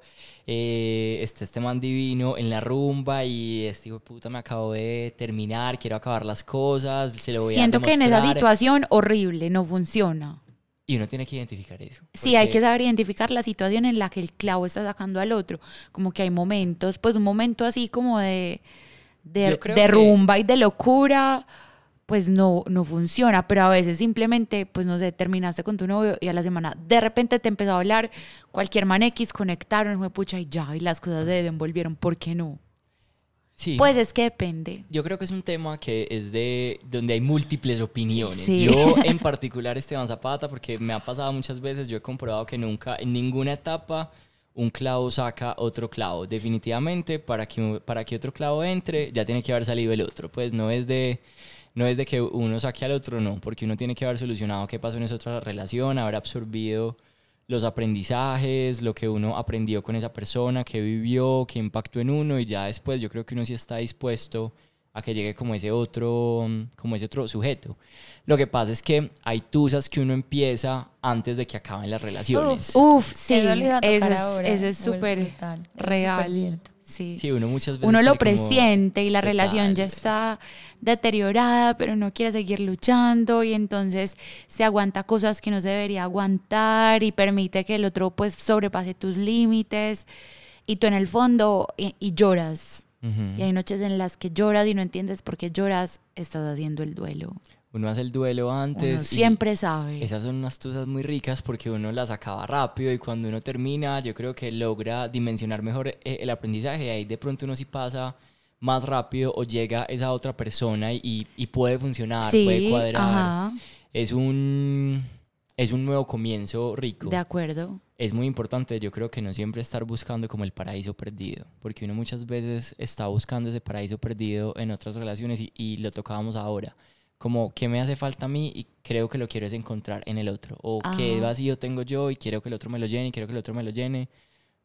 Eh, este, este man divino en la rumba y este hijo de puta me acabo de terminar, quiero acabar las cosas, se lo voy Siento a que en esa situación horrible no funciona. Y uno tiene que identificar eso. Sí, hay que saber identificar la situación en la que el clavo está sacando al otro. Como que hay momentos, pues un momento así como de, de, rumba y de locura, pues no, no funciona. Pero a veces simplemente, pues no sé, terminaste con tu novio y a la semana de repente te empezó a hablar cualquier man X, conectaron, fue pucha y ya, y las cosas se desenvolvieron. ¿Por qué no? Pues es que depende. Yo creo que es un tema que es de donde hay múltiples opiniones. Yo en particular Esteban Zapata, porque me ha pasado muchas veces, yo he comprobado que nunca, en ninguna etapa, un clavo saca otro clavo. Definitivamente, para que, para que otro clavo entre, ya tiene que haber salido el otro. Pues no es de no es de que uno saque al otro, no, porque uno tiene que haber solucionado qué pasó en esa otra relación, haber absorbido los aprendizajes, lo que uno aprendió con esa persona, qué vivió, qué impactó en uno y ya después yo creo que uno sí está dispuesto a que llegue como ese otro, como ese otro sujeto. Lo que pasa es que hay tusas que uno empieza antes de que acaben las relaciones. Uf, sí, eso es súper real. Sí. uno muchas veces. Uno lo presiente y la relación ya está deteriorada, pero no quiere seguir luchando y entonces se aguanta cosas que no se debería aguantar y permite que el otro pues sobrepase tus límites y tú en el fondo y, lloras. Y hay noches en las que lloras y no entiendes por qué lloras, estás haciendo el duelo. Uno hace el duelo antes. siempre sabe. Esas son unas tusas muy ricas porque uno las acaba rápido y cuando uno termina, yo creo que logra dimensionar mejor eh, el aprendizaje. Y ahí de pronto uno sí pasa más rápido o llega esa otra persona y, y puede funcionar, puede cuadrar. Es un, es un nuevo comienzo rico. De acuerdo. Es muy importante, yo creo que no siempre estar buscando como el paraíso perdido, porque uno muchas veces está buscando ese paraíso perdido en otras relaciones y, y lo tocábamos ahora como qué me hace falta a mí y creo que lo quiero es encontrar en el otro. O qué vacío tengo yo y quiero que el otro me lo llene y quiero que el otro me lo llene.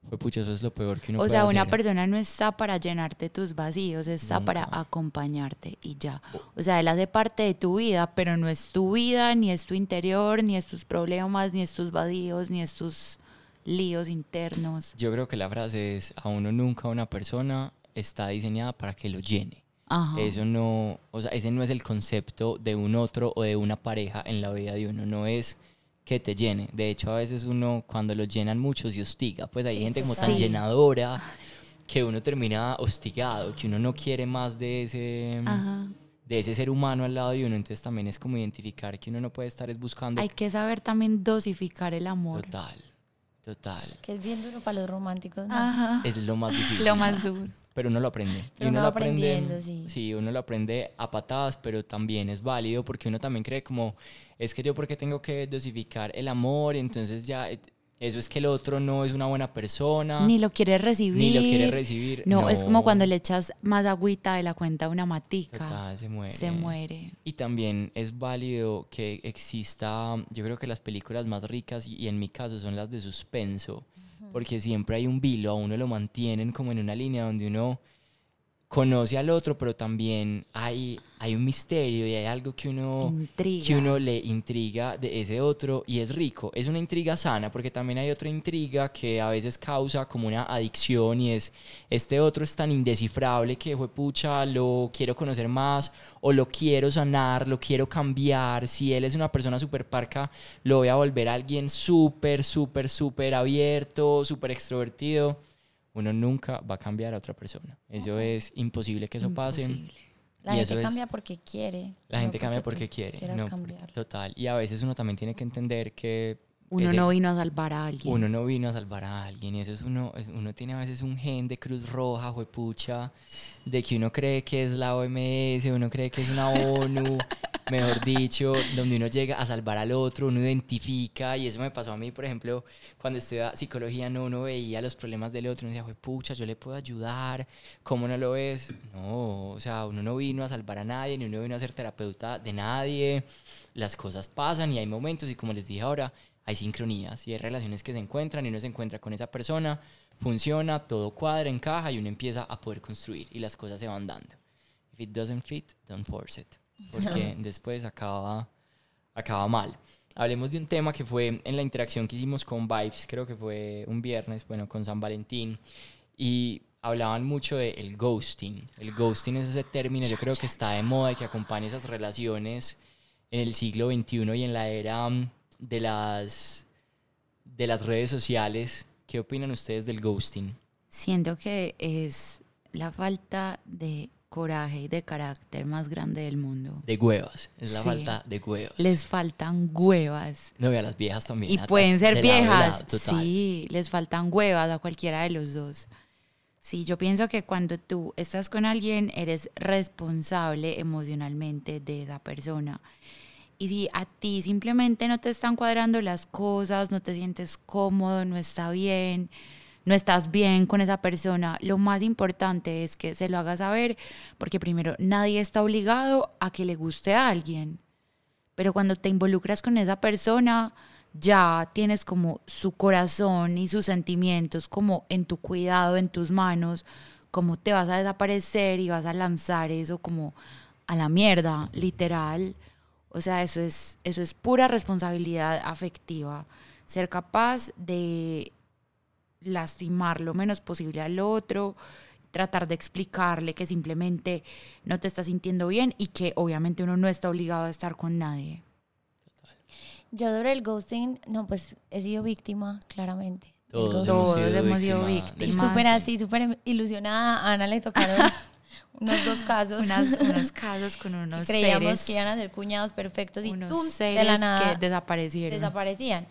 Pues pucha, eso es lo peor que uno o puede sea, una hacer. persona no está para llenarte tus vacíos, está para acompañarte y ya. O sea, él hace parte de tu vida, pero no es tu vida, ni es tu interior, ni es tus problemas, ni es tus vacíos, ni es tus líos internos. Yo creo que la frase es, a uno nunca una persona está diseñada para que lo llene. Eso no, o sea, ese no es el concepto de un otro o de una pareja en la vida de uno, no es que te llene. De hecho, a veces uno cuando lo llenan mucho se hostiga, pues hay gente como tan llenadora que uno termina hostigado, que uno no quiere más de ese de ese ser humano al lado de uno, entonces también es como identificar que uno no puede estar es buscando Hay que saber también dosificar el amor. Total. Total. Que es bien duro para los románticos, Es lo más difícil. lo más duro pero uno lo aprende. y uno, lo aprende, sí. sí. uno lo aprende a patadas, pero también es válido porque uno también cree como, es que yo porque tengo que dosificar el amor, entonces ya eso es que el otro no es una buena persona. Ni lo quiere recibir. Ni lo quiere recibir. No, es como cuando le echas más agüita de la cuenta a una matica. Total, se muere. Se muere. Y también es válido que exista, yo creo que las películas más ricas, y en mi caso son las de suspenso, porque siempre hay un vilo, a uno lo mantienen como en una línea donde uno conoce al otro, pero también hay, hay un misterio y hay algo que uno, Intriga. que uno le intriga de ese otro y es rico. Es una intriga sana porque también hay otra intriga que a veces causa como una adicción y es este otro es tan indescifrable que fue pucha, lo quiero conocer más o lo quiero sanar, lo quiero cambiar. Si él es una persona súper parca, lo voy a volver a alguien súper, súper, súper abierto, súper extrovertido uno nunca va a cambiar a otra persona. Eso es imposible que eso pase. Imposible. La Y gente eso es- cambia porque quiere. La gente cambia porque quiere. No, cambiar. total. Y a veces uno también tiene que entender que Uno ese- no vino a salvar a alguien. uno no vino a salvar a alguien. Y eso es uno, uno tiene a veces un gen de Cruz Roja, juepucha, de que uno cree que es la OMS, uno cree que es una ONU, mejor dicho, donde uno llega a salvar al otro, uno identifica. Y eso me pasó a mí, por ejemplo, cuando estudiaba psicología, no, uno veía los problemas del otro, uno decía, juepucha, yo le puedo ayudar. ¿Cómo no lo ves? No, o sea, uno no vino a salvar a nadie, ni uno vino a ser terapeuta de nadie. Las cosas pasan y hay momentos, y como les dije ahora, hay sincronías y hay relaciones que se encuentran y uno se encuentra con esa persona, funciona, todo cuadra, encaja y uno empieza a poder construir y las cosas se van dando. If it doesn't fit, don't force it. Porque después acaba, acaba mal. Hablemos de un tema que fue en la interacción que hicimos con Vibes, creo que fue un viernes, bueno, con San Valentín, y hablaban mucho del el ghosting. El ghosting es ese término, yo creo que está de moda y que acompaña esas relaciones en el siglo XXI y en la era mm, de las, de las redes sociales. ¿Qué opinan ustedes del ghosting? Siento que es la falta de coraje y de carácter más grande del mundo. De huevas, es la Sí. falta de huevas. Les faltan huevas. No, y a las viejas también. Y pueden ser lado viejas. lado, total. Sí, les faltan huevas a cualquiera de los dos. Sí, yo pienso que cuando tú estás con alguien, eres responsable emocionalmente de esa persona. Y si a ti simplemente no te están cuadrando las cosas, no te sientes cómodo, no está bien, no estás bien con esa persona, lo más importante es que se lo hagas saber, porque primero nadie está obligado a que le guste a alguien. Pero cuando te involucras con esa persona, ya tienes como su corazón y sus sentimientos como en tu cuidado, en tus manos, como te vas a desaparecer y vas a lanzar eso como a la mierda, literal. O sea, eso es, eso es pura responsabilidad afectiva. Ser capaz de lastimar lo menos posible al otro, tratar de explicarle que simplemente no te estás sintiendo bien y que obviamente uno no está obligado a estar con nadie. Yo sobre el ghosting, no, pues he sido víctima, claramente. Todos, hemos sido hemos sido víctima del Y víctimas. súper así, súper ilusionada. A Ana le tocaron unos dos casos. Unas- unos casos con unos Creíamos seres, que iban a ser cuñados perfectos y ¡tum! de la nada que desaparecieron. desaparecían.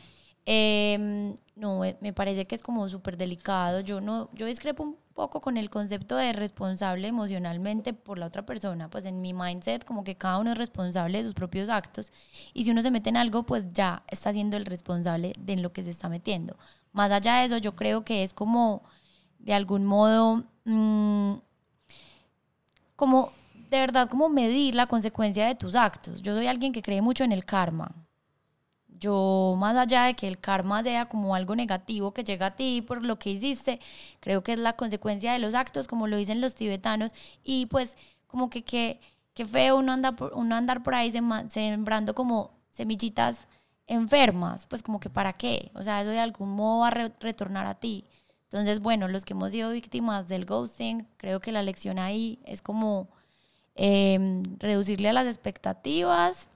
Eh, no, me parece que es como súper delicado. Yo no, yo discrepo un poco con el concepto de responsable emocionalmente por la otra persona. Pues en mi mindset, como que cada uno es responsable de sus propios actos. Y si uno se mete en algo, pues ya está siendo el responsable de en lo que se está metiendo. Más allá de eso, yo creo que es como, de algún modo, mm, como de verdad, como medir la consecuencia de tus actos. Yo soy alguien que cree mucho en el karma. Yo, más allá de que el karma sea como algo negativo que llega a ti por lo que hiciste, creo que es la consecuencia de los actos, como lo dicen los tibetanos, y pues como que que, que feo uno, anda por, uno andar por ahí sembrando como semillitas enfermas, pues como que para qué, o sea, eso de algún modo va a re- retornar a ti. Entonces, bueno, los que hemos sido víctimas del ghosting, creo que la lección ahí es como eh, reducirle a las expectativas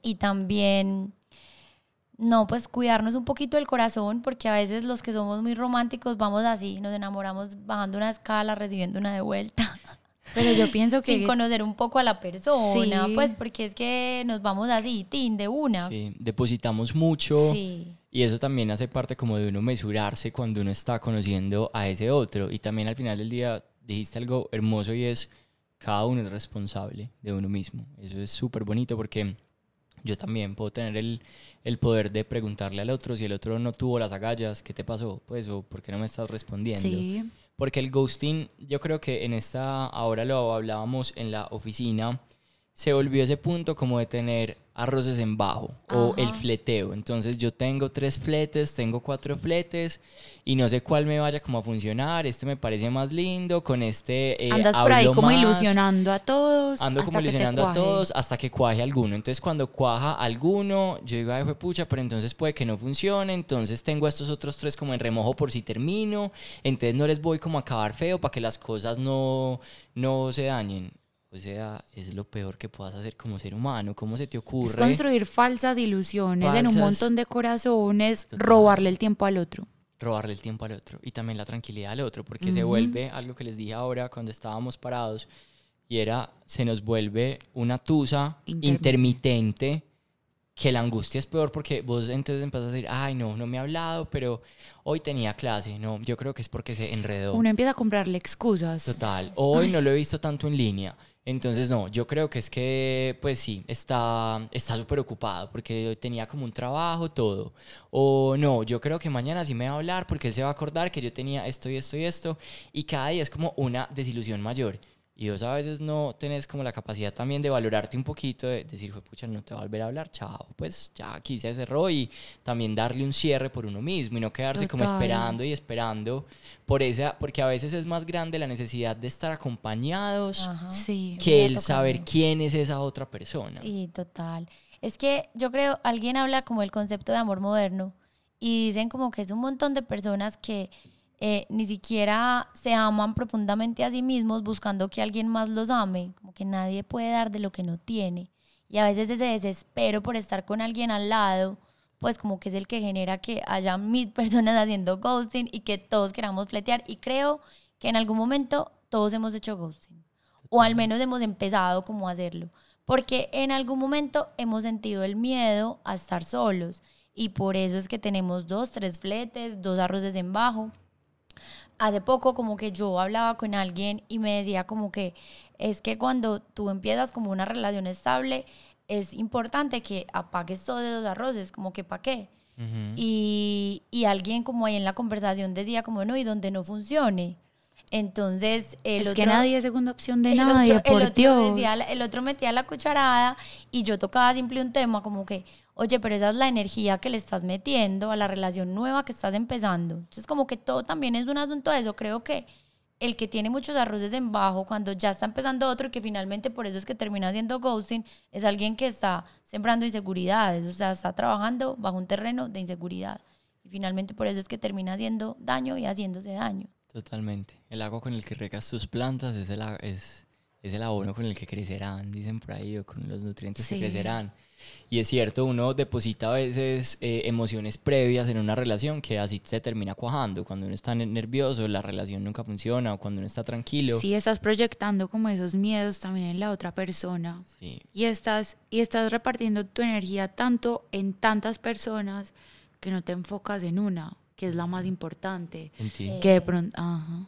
y también no, pues cuidarnos un poquito el corazón, porque a veces los que somos muy románticos vamos así, nos enamoramos bajando una escala, recibiendo una de vuelta, Pero yo pienso que sin conocer un poco a la persona, Sí. pues porque es que nos vamos así, tin, de una. Sí, depositamos mucho Sí. Y eso también hace parte como de uno mesurarse cuando uno está conociendo a ese otro. Y también al final del día dijiste algo hermoso y es cada uno es responsable de uno mismo. Eso es súper bonito porque yo también puedo tener el, el poder de preguntarle al otro si el otro no tuvo las agallas, ¿qué te pasó? Pues, o ¿por qué no me estás respondiendo? sí, Porque el ghosting, yo creo que en esta, ahora lo hablábamos en la oficina, se volvió ese punto como de tener arroces en bajo o el fleteo. Entonces yo tengo tres fletes, tengo cuatro fletes y no sé cuál me vaya como a funcionar. Este me parece más lindo, con este eh, Andas por ahí hablo como más. ilusionando a todos. Ando como ilusionando a todos hasta que cuaje alguno. Entonces, cuando cuaja alguno, yo digo, ay, fue pucha, pero entonces puede que no funcione. Entonces, tengo a estos otros tres como en remojo por si termino. Entonces, no les voy como a acabar feo para que las cosas no, no se dañen. O sea, es lo peor que puedas hacer como ser humano. ¿Cómo se te Es ocurre? construir falsas ilusiones en un Falsas- montón de corazones, Total. robarle el tiempo al otro. robarle el tiempo al otro y también la tranquilidad al otro, porque se vuelve algo que les dije ahora cuando estábamos parados y era, se nos vuelve una tusa Intermitente. intermitente que la angustia es peor porque vos entonces empezás a decir, ay no, no me ha hablado, pero hoy tenía clase, no, yo creo que es porque se enredó. Uno empieza a comprarle excusas. Total, hoy no lo he visto tanto en línea. Entonces, no, yo creo que es que, pues sí, está está súper ocupado porque tenía como un trabajo, todo. O no, yo creo que mañana sí me va a hablar porque él se va a acordar que yo tenía esto y esto y esto. Y cada día es como una desilusión mayor. Y vos a veces no tenés como la capacidad también de valorarte un poquito, de decir, fue pucha, no te va a volver a hablar, chao. Pues ya aquí se cerró y también darle un cierre por uno mismo y no quedarse como esperando y esperando por esa, porque a veces es más grande la necesidad de estar acompañados. Sí. que el saber quién es esa otra persona. Sí, total. Es que yo creo, alguien habla como el concepto de amor moderno y dicen como que es un montón de personas que eh, ni siquiera se aman profundamente a sí mismos buscando que alguien más los ame, como que nadie puede dar de lo que no tiene. Y a veces ese desespero por estar con alguien al lado, pues como que es el que genera que haya mil personas haciendo ghosting y que todos queramos fletear. Y creo que en algún momento todos hemos hecho ghosting. O al menos hemos empezado como a hacerlo. Porque en algún momento hemos sentido el miedo a estar solos. Y por eso es que tenemos dos, tres fletes, dos arroces en bajo. Hace poco como que yo hablaba con alguien y me decía como que es que cuando tú empiezas como una relación estable, es importante que apagues todos esos arroces, como que para qué. Y, y alguien como ahí en la conversación decía como no, y donde no funcione. Entonces el es otro... que nadie es segunda opción de el nadie, otro- el otro Dios. decía- el otro metía la cucharada y yo tocaba simple un tema como que, oye, pero esa es la energía que le estás metiendo a la relación nueva que estás empezando. Entonces como que todo también es un asunto de eso. Creo que el que tiene muchos arroces en bajo cuando ya está empezando otro y que finalmente por eso es que termina haciendo ghosting, es alguien que está sembrando inseguridades, o sea, está trabajando bajo un terreno de inseguridad. Y finalmente por eso es que termina haciendo daño y haciéndose daño. Totalmente. El agua con el que regas tus plantas es el, es, es el abono con el que crecerán, dicen por ahí, o con los nutrientes Sí. que crecerán. Y es cierto, uno deposita a veces eh, emociones previas en una relación que así se termina cuajando. Cuando uno está ne- nervioso, la relación nunca funciona, o cuando uno está tranquilo. Sí, estás proyectando como esos miedos también en la otra persona. Sí, Y estás, y estás repartiendo tu energía tanto en tantas personas que no te enfocas en una, que es la más importante. en ti. Eh, Que de pronto, ajá.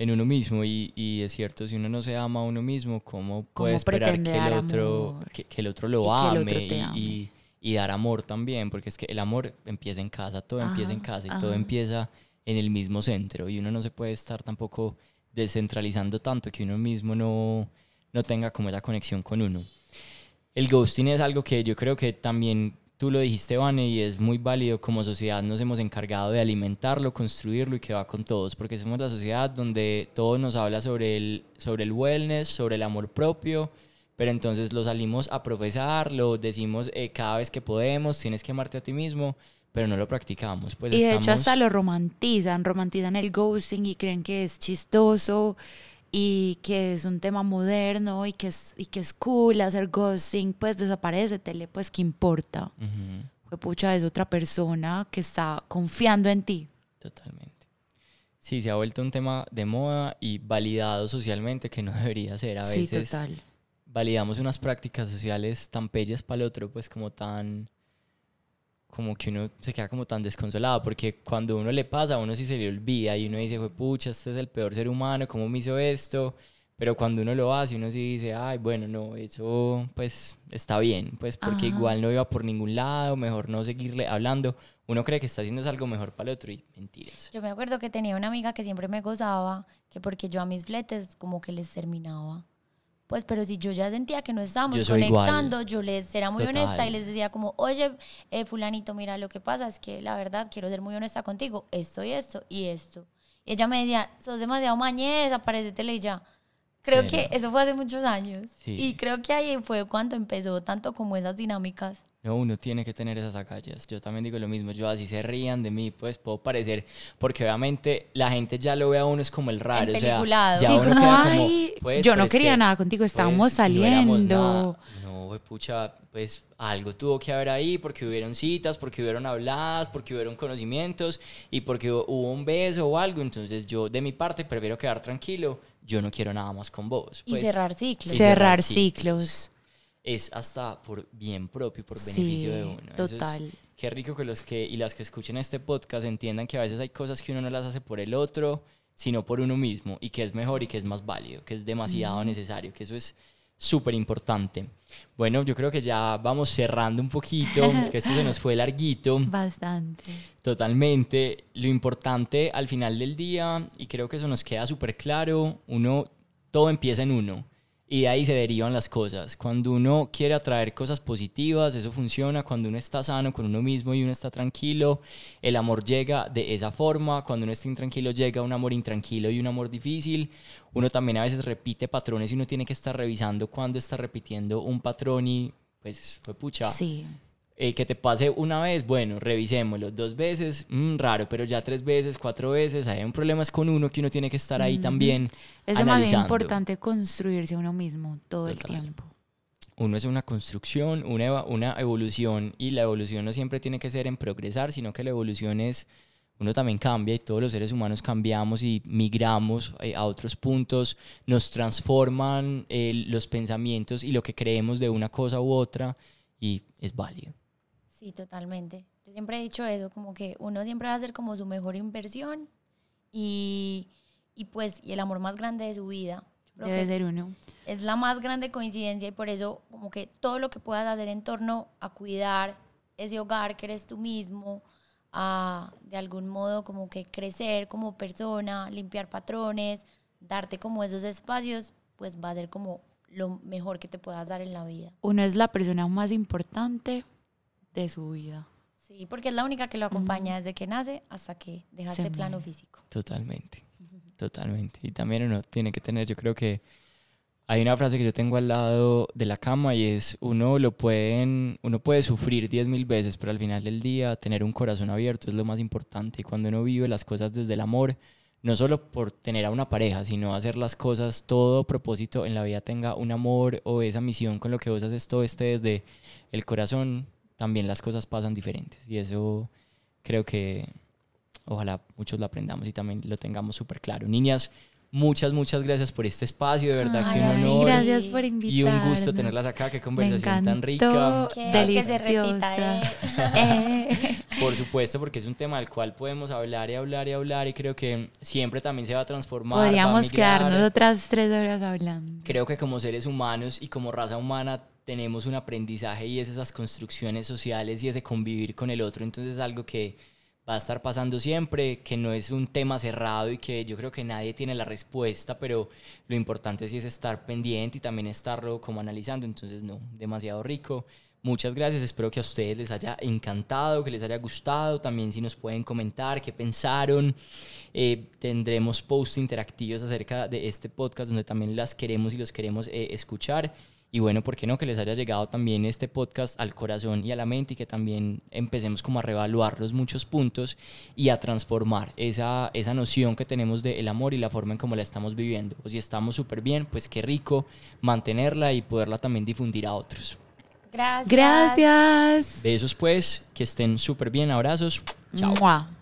En uno mismo y, y es cierto, si uno no se ama a uno mismo, ¿cómo puede ¿Cómo esperar que el, otro, que, que el otro lo Y que el ame, otro ame. y- y dar amor también? Porque es que el amor empieza en casa, todo empieza en Ajá, casa y todo ajá. empieza en el mismo centro y uno no se puede estar tampoco descentralizando tanto que uno mismo no, no tenga como esa conexión con uno. El ghosting es algo que yo creo que también tú lo dijiste, Vane, y es muy válido. Como sociedad nos hemos encargado de alimentarlo, construirlo y que va con todos, porque somos la sociedad donde todo nos habla sobre el, sobre el wellness, sobre el amor propio, pero entonces lo salimos a profesar, lo decimos eh, cada vez que podemos, tienes que amarte a ti mismo, pero no lo practicamos. Pues Y de hecho estamos- hasta lo romantizan, romantizan el ghosting y creen que es chistoso y que es un tema moderno y que es, y que es cool hacer ghosting, pues desaparece, tele, pues qué importa. Ujú. Fue pucha, es otra persona que está confiando en ti. Totalmente. Sí, se ha vuelto un tema de moda y validado socialmente que no debería ser. A Sí, veces total. validamos unas prácticas sociales tan bellas para el otro, pues como tan... Como que uno se queda como tan desconsolado, porque cuando uno le pasa, a uno sí se le olvida y uno dice, fue pucha, este es el peor ser humano, ¿cómo me hizo esto? Pero cuando uno lo hace, uno sí dice, ay, bueno, no, eso pues está bien, pues porque Ajá. igual no iba por ningún lado, mejor no seguirle hablando. Uno cree que está haciendo algo mejor para el otro y mentiras. Yo me acuerdo que tenía una amiga que siempre me gozaba, que porque yo a mis fletes como que les terminaba. Pues, pero si yo ya sentía que no estábamos Yo soy igual. conectando, yo les era muy Total. honesta y les decía como, oye, eh, fulanito, mira, lo que pasa es que la verdad quiero ser muy honesta contigo, esto y esto y esto. Y ella me decía, sos demasiado mañez, aparecetele y ya. Creo Sí. que eso fue hace muchos años. Sí. Y creo que ahí fue cuando empezó tanto como esas dinámicas. No, uno tiene que tener esas agallas. Yo también digo lo mismo. Yo así se rían de mí, pues puedo parecer, porque obviamente la gente ya lo ve a uno es como el raro. O sea, ya Sí, uno como, queda "Ay, pues, yo no es quería que, nada contigo, estábamos pues, no éramos saliendo. nada". No, güey, pucha, pues algo tuvo que haber ahí porque hubieron citas, porque hubieron habladas, porque hubieron conocimientos y porque hu- hubo un beso o algo. Entonces yo de mi parte prefiero quedar tranquilo. Yo no quiero nada más con vos. Y pues, cerrar ciclos. y cerrar ciclos. ciclos. Es hasta por bien propio, por Sí, beneficio de uno. Es- total. qué rico que los que y las que escuchen este podcast entiendan que a veces hay cosas que uno no las hace por el otro, sino por uno mismo y que es mejor y que es más válido, que es demasiado necesario, que eso es súper importante. Bueno, yo creo que ya vamos cerrando un poquito, que esto se nos fue larguito. Bastante. Totalmente. Lo importante al final del día, y creo que eso nos queda súper claro, uno, todo empieza en uno. Y de ahí se derivan las cosas. Cuando uno quiere atraer cosas positivas, eso funciona. Cuando uno está sano con uno mismo y uno está tranquilo, el amor llega de esa forma. Cuando uno está intranquilo, llega un amor intranquilo y un amor difícil. Uno también a veces repite patrones y uno tiene que estar revisando cuando está repitiendo un patrón y pues fue pucha Sí. Eh, que te pase una vez, bueno, revisémoslo. Dos veces, mm, raro, pero ya tres veces, cuatro veces, hay un problema es con uno que uno tiene que estar ahí también. Es demasiado importante construirse uno mismo todo el tiempo. Uno es una construcción, una, una evolución, y la evolución no siempre tiene que ser en progresar, sino que la evolución es, uno también cambia y todos los seres humanos cambiamos y migramos eh, a otros puntos, nos transforman eh, los pensamientos y lo que creemos de una cosa u otra, y es válido. Sí, totalmente. Yo siempre he dicho eso, como que uno siempre va a hacer como su mejor inversión y, y pues y el amor más grande de su vida. Debe ser uno. es la más grande coincidencia y por eso como que todo lo que puedas hacer en torno a cuidar ese hogar que eres tú mismo, a de algún modo como que crecer como persona, limpiar patrones, darte como esos espacios, pues va a ser como lo mejor que te puedas dar en la vida. Uno es la persona más importante de su vida. Sí, porque es la única que lo acompaña desde que nace hasta que deja Se este plano físico. Totalmente, totalmente. Y también uno tiene que tener, yo creo que hay una frase que yo tengo al lado de la cama y es, uno lo pueden, uno puede sufrir diez mil veces, pero al final del día tener un corazón abierto es lo más importante. Y cuando uno vive las cosas desde el amor, no solo por tener a una pareja, sino hacer las cosas, todo propósito en la vida tenga un amor o esa misión con lo que vos haces todo esté desde el corazón, también las cosas pasan diferentes. Y eso creo que ojalá muchos lo aprendamos y también lo tengamos súper claro. Niñas, muchas, muchas gracias por este espacio, de verdad Ay, que un ay, honor Gracias por invitarme. y un gusto tenerlas acá, qué Me conversación tan rica. Que- Deliciosa. que se repita, ¿eh? Eh. Por supuesto, porque es un tema del cual podemos hablar y hablar y hablar y creo que siempre también se va a transformar. va a Podríamos migrar. quedarnos otras tres horas hablando. Creo que como seres humanos y como raza humana tenemos un aprendizaje y es esas construcciones sociales y ese convivir con el otro. Entonces es algo que va a estar pasando siempre, que no es un tema cerrado y que yo creo que nadie tiene la respuesta, pero lo importante sí es estar pendiente y también estarlo como analizando. Entonces no, demasiado rico. Muchas gracias, espero que a ustedes les haya encantado, que les haya gustado, también si nos pueden comentar qué pensaron. Eh, tendremos posts interactivos acerca de este podcast donde también las queremos y los queremos eh, escuchar. Y bueno, ¿por qué no? Que les haya llegado también este podcast al corazón y a la mente y que también empecemos como a reevaluar los muchos puntos y a transformar esa, esa noción que tenemos del amor y la forma en cómo la estamos viviendo. O si estamos súper bien, pues qué rico mantenerla y poderla también difundir a otros. Gracias. Gracias. Besos pues, que estén súper bien, abrazos, chao. Mua.